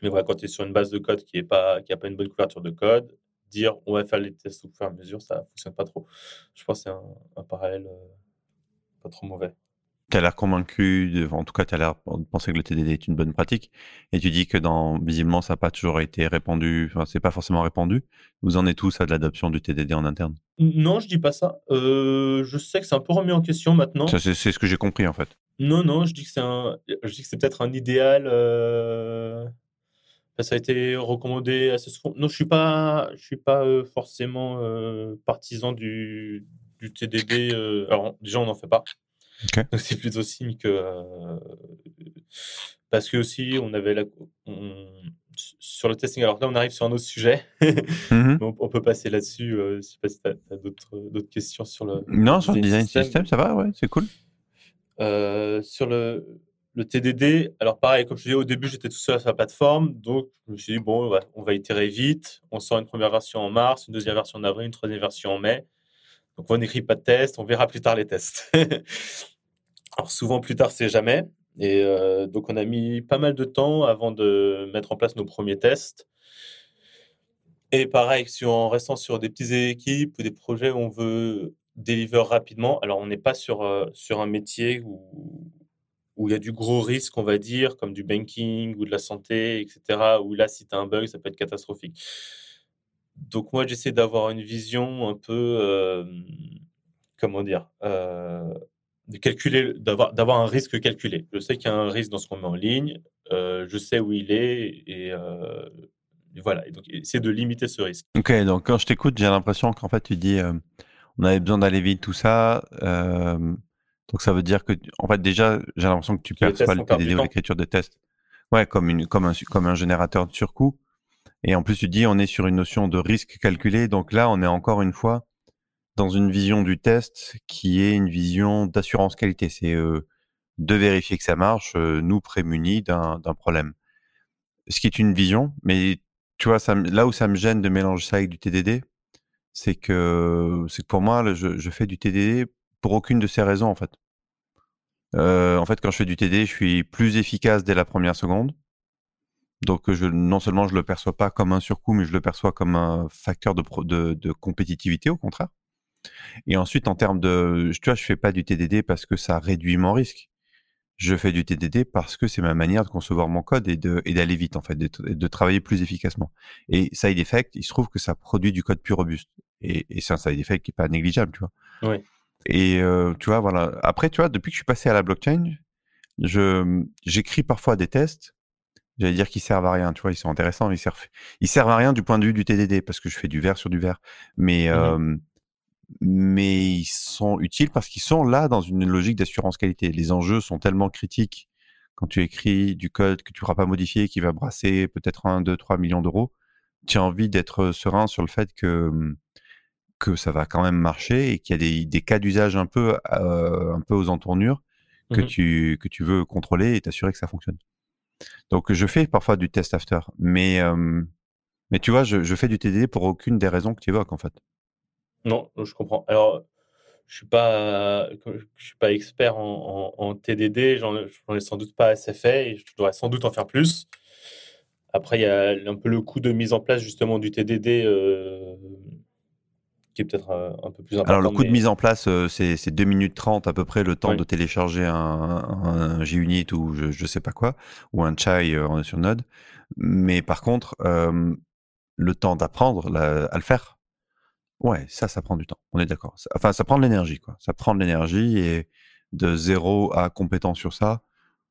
Mais voilà, quand tu es sur une base de code qui n'a pas, qui pas une bonne couverture de code, dire on va faire les tests au fur et à mesure, ça ne fonctionne pas trop. Je pense que c'est un, parallèle euh, pas trop mauvais tu as l'air convaincu, en tout cas, tu as l'air de penser que le TDD est une bonne pratique, et tu dis que dans, visiblement, ça n'a pas toujours été répandu, enfin, c'est pas forcément répandu. Vous en êtes tous à de l'adoption du TDD en interne? Non, je dis pas ça. Euh, je sais que c'est un peu remis en question maintenant. C'est ce que j'ai compris, en fait. Non, non, je dis que c'est un, je dis que c'est peut-être un idéal. Euh, ça a été recommandé assez souvent. Non, je suis pas, je suis pas euh, forcément partisan du, du TDD. alors, déjà, on n'en fait pas. Donc c'est plutôt signe que euh, parce que aussi on avait la sur le testing. Alors là on arrive sur un autre sujet. [laughs] Mmh on, peut passer là-dessus. Euh, je sais pas si tu as, d'autres questions sur le. Non, sur le design system, ça va, ouais, c'est cool. Euh, sur le, le TDD, alors pareil, comme je disais au début, j'étais tout seul sur la plateforme, donc je me suis dit, bon, on va, on va itérer vite. On sort une première version en mars, une deuxième version en avril, une troisième version en mai. Donc, on n'écrit pas de tests, on verra plus tard les tests. [laughs] Alors, souvent, plus tard, c'est jamais. Et euh, donc, on a mis pas mal de temps avant de mettre en place nos premiers tests. Et pareil, si en restant sur des petites équipes ou des projets où on veut deliver rapidement, alors on n'est pas sur, euh, sur un métier où, où il y a du gros risque, on va dire, comme du banking ou de la santé, etc., où là, si tu as un bug, ça peut être catastrophique. Donc moi, j'essaie d'avoir une vision un peu, euh, comment dire, euh, de calculer, d'avoir, d'avoir un risque calculé. Je sais qu'il y a un risque dans ce qu'on met en ligne, euh, je sais où il est, et, voilà. Et donc, essayer de limiter ce risque. Ok, donc quand je t'écoute, j'ai l'impression qu'en fait, tu dis, on avait besoin d'aller vite, tout ça. donc ça veut dire que, en fait, déjà, j'ai l'impression que tu perçois ou l'écriture des tests, ouais, comme une, comme un, comme un générateur de surcoût. Et en plus, tu dis, on est sur une notion de risque calculé. Donc là, on est encore une fois dans une vision du test qui est une vision d'assurance qualité. C'est euh, de vérifier que ça marche, euh, nous prémunit d'un problème. Ce qui est une vision, mais tu vois, là où ça me gêne de mélanger ça avec du TDD, c'est que, que pour moi, je, fais du TDD pour aucune de ces raisons, en fait. Euh, en fait, quand je fais du TDD, je suis plus efficace dès la première seconde. Donc, je, non seulement je le perçois pas comme un surcoût, mais je le perçois comme un facteur de, de, de compétitivité, au contraire. Et ensuite, en termes de, tu vois, je fais pas du TDD parce que ça réduit mon risque. Je fais du TDD parce que c'est ma manière de concevoir mon code et de et d'aller vite en fait, de, de, travailler plus efficacement. Et side effect, il se trouve que ça produit du code plus robuste. Et, et c'est un side effect qui est pas négligeable, tu vois. Oui. Et euh, tu vois, voilà. Après, tu vois, depuis que je suis passé à la blockchain, je j'écris parfois des tests. J'allais dire qu'ils servent à rien, tu vois, ils sont intéressants, ils servent, ils servent à rien du point de vue du TDD parce que je fais du vert sur du vert. Mais mmh euh, mais ils sont utiles parce qu'ils sont là dans une logique d'assurance qualité. Les enjeux sont tellement critiques quand tu écris du code que tu ne pourras pas modifier, qui va brasser peut-être 1, 2, 3 millions d'euros. Tu as envie d'être serein sur le fait que, que ça va quand même marcher et qu'il y a des, des cas d'usage un peu, euh, un peu aux entournures que, mmh tu, que tu veux contrôler et t'assurer que ça fonctionne. Donc je fais parfois du test after, mais, mais tu vois, je, fais du TDD pour aucune des raisons que tu évoques en fait. Non, je comprends. Alors, je suis pas, je suis pas expert en, TDD, j'en ai sans doute pas assez fait et je devrais sans doute en faire plus. Après, il y a un peu le coût de mise en place justement du TDD euh, qui est peut-être euh, un, peu plus important. Alors, le coût de mise en place, euh, c'est 2 minutes 30 à peu près le temps de télécharger un, un, JUnit ou je, ne sais pas quoi, ou un Chai sur Node. Mais par contre, le temps d'apprendre à le faire, Ouais, ça, ça prend du temps. On est d'accord. Enfin, ça prend de l'énergie, quoi. Ça prend de l'énergie et de zéro à compétent sur ça,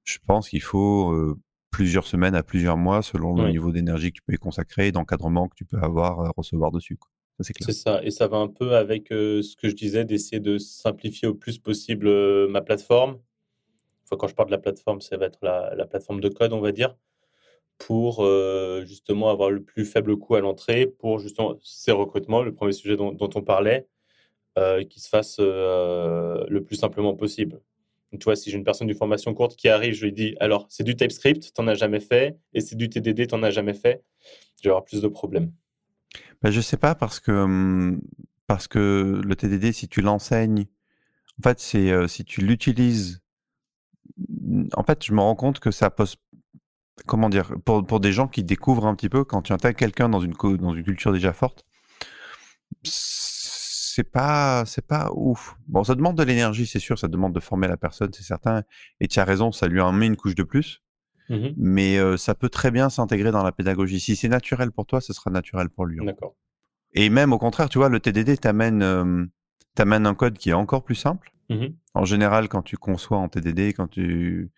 je pense qu'il faut plusieurs semaines à plusieurs mois selon le niveau d'énergie que tu peux y consacrer et d'encadrement que tu peux avoir à recevoir dessus. C'est ça. Et ça va un peu avec ce que je disais d'essayer de simplifier au plus possible ma plateforme. Quand je parle de la plateforme, ça va être la plateforme de code, on va dire pour justement avoir le plus faible coût à l'entrée, pour justement ces recrutements, le premier sujet dont, on parlait, qui se fasse le plus simplement possible. tu vois, si j'ai une personne d'une formation courte qui arrive, je lui dis alors c'est du TypeScript, tu n'en as jamais fait, et c'est du TDD, tu n'en as jamais fait, je vais avoir plus de problèmes. Ben, je sais pas parce que mmh, parce que le TDD, si tu l'enseignes, en fait, c'est si tu l'utilises. Mmh, en fait, je me rends compte que ça pose comment dire, pour, pour, des gens qui découvrent un petit peu, quand tu intègres quelqu'un dans une, dans une culture déjà forte, c'est pas, c'est pas ouf. Bon, ça demande de l'énergie, c'est sûr, ça demande de former la personne, c'est certain. Et tu as raison, ça lui en met une couche de plus. Mmh Mais euh, ça peut très bien s'intégrer dans la pédagogie. Si c'est naturel pour toi, ce sera naturel pour lui. D'accord. Et même au contraire, tu vois, le TDD t'amène, euh, un code qui est encore plus simple. Mmh en général, quand tu conçois en TDD, quand tu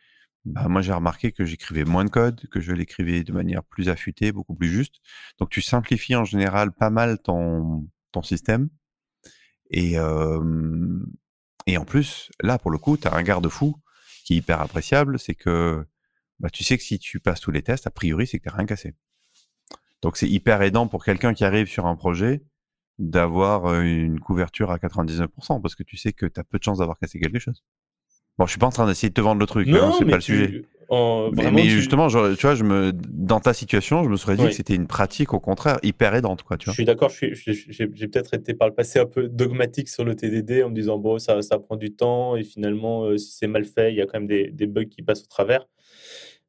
bah, moi j'ai remarqué que j'écrivais moins de code, que je l'écrivais de manière plus affûtée, beaucoup plus juste. Donc tu simplifies en général pas mal ton, ton système. Et, euh, et en plus, là pour le coup, tu as un garde-fou qui est hyper appréciable, c'est que bah, tu sais que si tu passes tous les tests, a priori c'est que tu rien cassé. Donc c'est hyper aidant pour quelqu'un qui arrive sur un projet d'avoir une couverture à 99% parce que tu sais que tu as peu de chances d'avoir cassé quelque chose. Bon, je suis pas en train d'essayer de te vendre le truc, hein, c'est pas le sujet. mais, justement, tu vois, je me, dans ta situation, je me serais dit que c'était une pratique, au contraire, hyper aidante, quoi. Tu vois. Je suis d'accord. J'ai peut-être été par le passé un peu dogmatique sur le TDD en me disant bon, ça, ça prend du temps et finalement, euh, si c'est mal fait, il y a quand même des, des bugs qui passent au travers.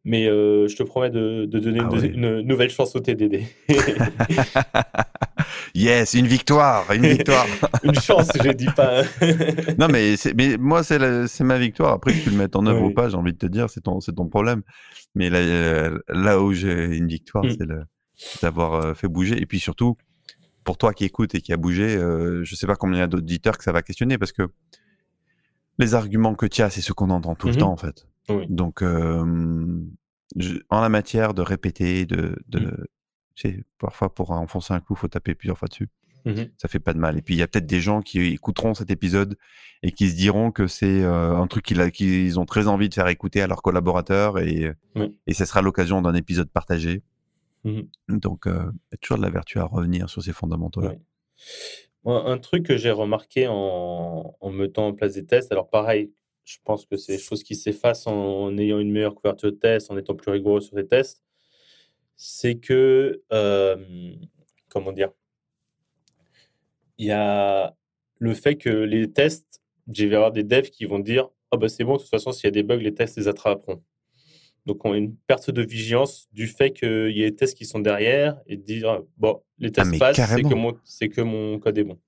Mais euh, je te promets de, donner ah une, nouvelle chance au TDD. [laughs] yes, une victoire, une victoire. [laughs] une chance, je dis pas. [laughs] non, mais, mais moi, c'est ma victoire. Après que tu le mettes en œuvre ou pas, j'ai envie de te dire, c'est ton, ton problème. Mais là, euh, là où j'ai une victoire, mm. c'est d'avoir euh, fait bouger. Et puis surtout, pour toi qui écoutes et qui a bougé, je ne sais pas combien il y a d'auditeurs que ça va questionner parce que les arguments que tu as, c'est ce qu'on entend tout le mmh temps, en fait. Donc, en la matière de répéter, de, de mmh. tu sais, parfois pour enfoncer un clou, faut taper plusieurs fois dessus. Mmh ça fait pas de mal. Et puis il y a peut-être des gens qui écouteront cet épisode et qui se diront que c'est un truc qu'ils ont très envie de faire écouter à leurs collaborateurs et, et ce sera l'occasion d'un épisode partagé. Donc, il y a toujours de la vertu à revenir sur ces fondamentaux-là. Un truc que j'ai remarqué en, en, mettant en place des tests, alors pareil, je pense que c'est des choses qui s'effacent en, ayant une meilleure couverture de tests, en étant plus rigoureux sur les tests, c'est que, comment dire, il y a le fait que les tests, j'ai vais avoir des devs qui vont dire, ah bah c'est bon, de toute façon, s'il y a des bugs, les tests les attraperont. Donc, on a une perte de vigilance du fait qu'il y ait des tests qui sont derrière et de dire bon, les Ah, tests mais passent, c'est carrément. que, mon, c'est que mon code est bon.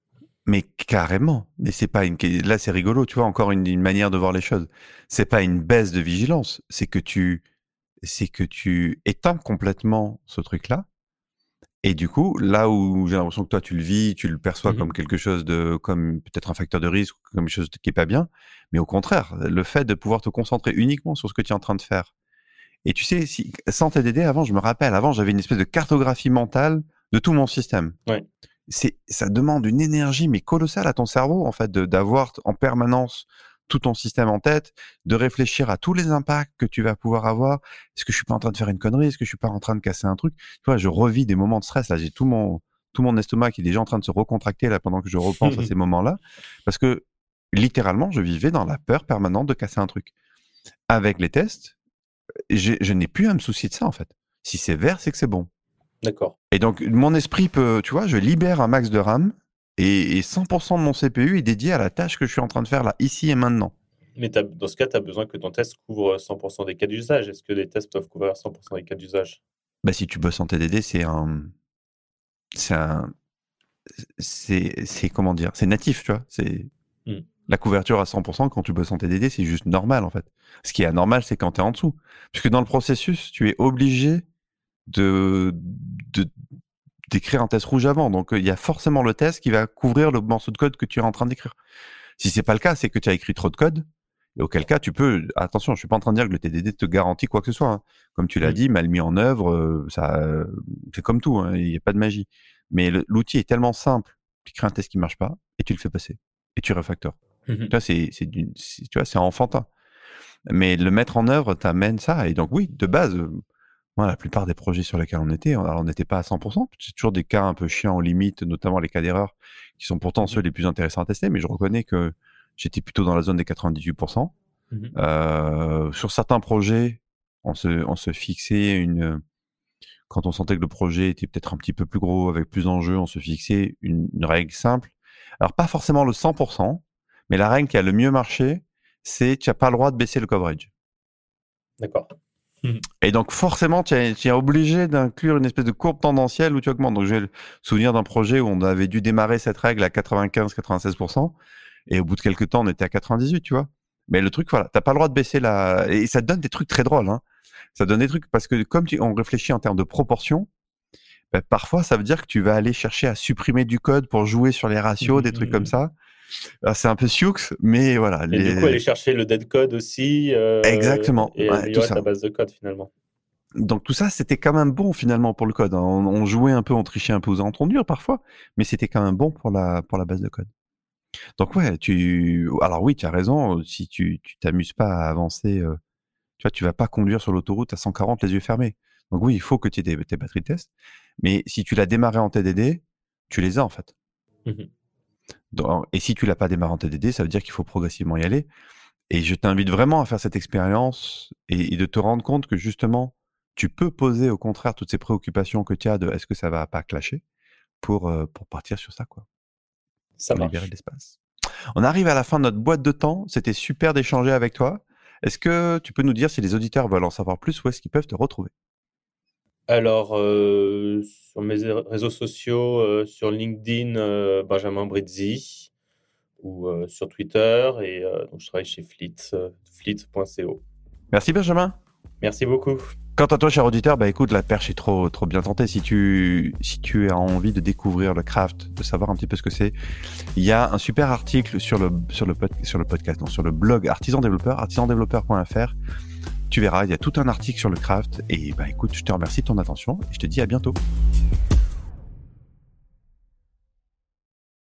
Mais carrément. Mais c'est pas une. Là, c'est rigolo, tu vois, encore une, une manière de voir les choses. C'est pas une baisse de vigilance. C'est que tu, c'est que tu éteins complètement ce truc-là. Et du coup, là où j'ai l'impression que toi, tu le vis, tu le perçois Mhm. comme quelque chose de, comme peut-être un facteur de risque, comme quelque chose qui est pas bien. Mais au contraire, le fait de pouvoir te concentrer uniquement sur ce que tu es en train de faire. Et tu sais, si, sans TDD, avant, je me rappelle, avant, j'avais une espèce de cartographie mentale de tout mon système. Ouais. C'est, ça demande une énergie, mais colossale à ton cerveau, en fait, d'avoir en permanence tout ton système en tête, de réfléchir à tous les impacts que tu vas pouvoir avoir. Est-ce que je suis pas en train de faire une connerie? Est-ce que je suis pas en train de casser un truc? Tu vois, je revis des moments de stress. Là, j'ai tout mon, tout mon estomac qui est déjà en train de se recontracter là pendant que je repense à [laughs] ces moments-là. Parce que, littéralement, je vivais dans la peur permanente de casser un truc. Avec les tests, j'ai- je n'ai plus à me soucier de ça, en fait. Si c'est vert, c'est que c'est bon. D'accord. Et donc, mon esprit peut, tu vois, je libère un max de RAM et, et 100% de mon CPU est dédié à la tâche que je suis en train de faire là, ici et maintenant. Mais dans ce cas, tu as besoin que ton test couvre 100% des cas d'usage. Est-ce que les tests peuvent couvrir 100% des cas d'usage? Bah, si tu bosses en TDD, c'est un, c'est un, c'est, c'est comment dire, c'est natif, tu vois. C'est Hmm. la couverture à 100% quand tu bosses en TDD, c'est juste normal en fait. Ce qui est anormal, c'est quand tu es en dessous, puisque dans le processus, tu es obligé de, de d'écrire un test rouge avant. Donc il y a forcément le test qui va couvrir le morceau de code que tu es en train d'écrire. Si c'est pas le cas, c'est que tu as écrit trop de code. Et auquel cas, tu peux. Attention, je suis pas en train de dire que le TDD te garantit quoi que ce soit. hein. Comme tu l'as Mm. dit, mal mis en œuvre, euh, ça, c'est comme tout. hein, Il n'y a pas de magie. Mais l'outil est tellement simple. Tu crées un test qui marche pas et tu le fais passer et tu refactores. Tu vois, c'est, tu vois, c'est enfantin. Mais le mettre en œuvre t'amène ça. Et donc, oui, de base, la plupart des projets sur lesquels on était, alors on n'était pas à 100%. C'est toujours des cas un peu chiants aux limites, notamment les cas d'erreur, qui sont pourtant Mhm. ceux les plus intéressants à tester. Mais je reconnais que j'étais plutôt dans la zone des 98%. Mhm. Euh, sur certains projets, on se, on se fixait une. Quand on sentait que le projet était peut-être un petit peu plus gros, avec plus d'enjeux, on se fixait une, une règle simple. Alors, pas forcément le 100%, mais la règle qui a le mieux marché, c'est tu n'as pas le droit de baisser le coverage. D'accord. Et donc, forcément, tu es, obligé d'inclure une espèce de courbe tendancielle où tu augmentes. Donc, j'ai le souvenir d'un projet où on avait dû démarrer cette règle à 95-96%, et au bout de quelques temps, on était à 98, tu vois. Mais le truc, voilà, t'as pas le droit de baisser la. Et ça te donne des trucs très drôles. Hein. Ça donne des trucs parce que comme tu... on réfléchit en termes de proportion, ben, parfois ça veut dire que tu vas aller chercher à supprimer du code pour jouer sur les ratios, des trucs comme ça. Alors, C'est un peu sioux, mais voilà. Et les- du coup, aller chercher le dead code aussi. euh, Exactement. Et Ouais, tout ça. ta base de code finalement. Donc tout ça, c'était quand même bon finalement pour le code. hein. On, on jouait un peu, on trichait un peu aux entendures parfois, mais c'était quand même bon pour la, pour la base de code. Donc ouais, tu, alors oui, tu as raison. Si tu, tu t'amuses pas à avancer, euh, tu vois, tu vas pas conduire sur l'autoroute à 140 les yeux fermés. Donc oui, il faut que tu aies des, tes batteries de test. Mais si tu l'as démarré en TDD, tu les as en fait. Mhm. Et si tu l'as pas démarré en TDD, ça veut dire qu'il faut progressivement y aller. Et je t'invite vraiment à faire cette expérience et, et de te rendre compte que justement, tu peux poser au contraire toutes ces préoccupations que tu as de est-ce que ça va pas clasher pour, euh, pour partir sur ça, quoi. Ça marche. libérer l'espace. On arrive à la fin de notre boîte de temps. C'était super d'échanger avec toi. Est-ce que tu peux nous dire si les auditeurs veulent en savoir plus où est-ce qu'ils peuvent te retrouver? Alors, euh, sur mes réseaux sociaux, euh, sur LinkedIn, euh, Benjamin Brizzi, ou sur Twitter, et donc je travaille chez Fleet, fleet.co. Merci Benjamin. Merci beaucoup. Quant à toi, cher auditeur, bah écoute, la perche est trop, trop bien tentée. Si tu, si tu as envie de découvrir le craft, de savoir un petit peu ce que c'est, il y a un super article sur le, sur le, pod- sur le podcast, non, sur le blog Artisan Développeur, artisandéveloppeur.fr. Tu verras, il y a tout un article sur le craft. Et bah écoute, je te remercie de ton attention et je te dis à bientôt.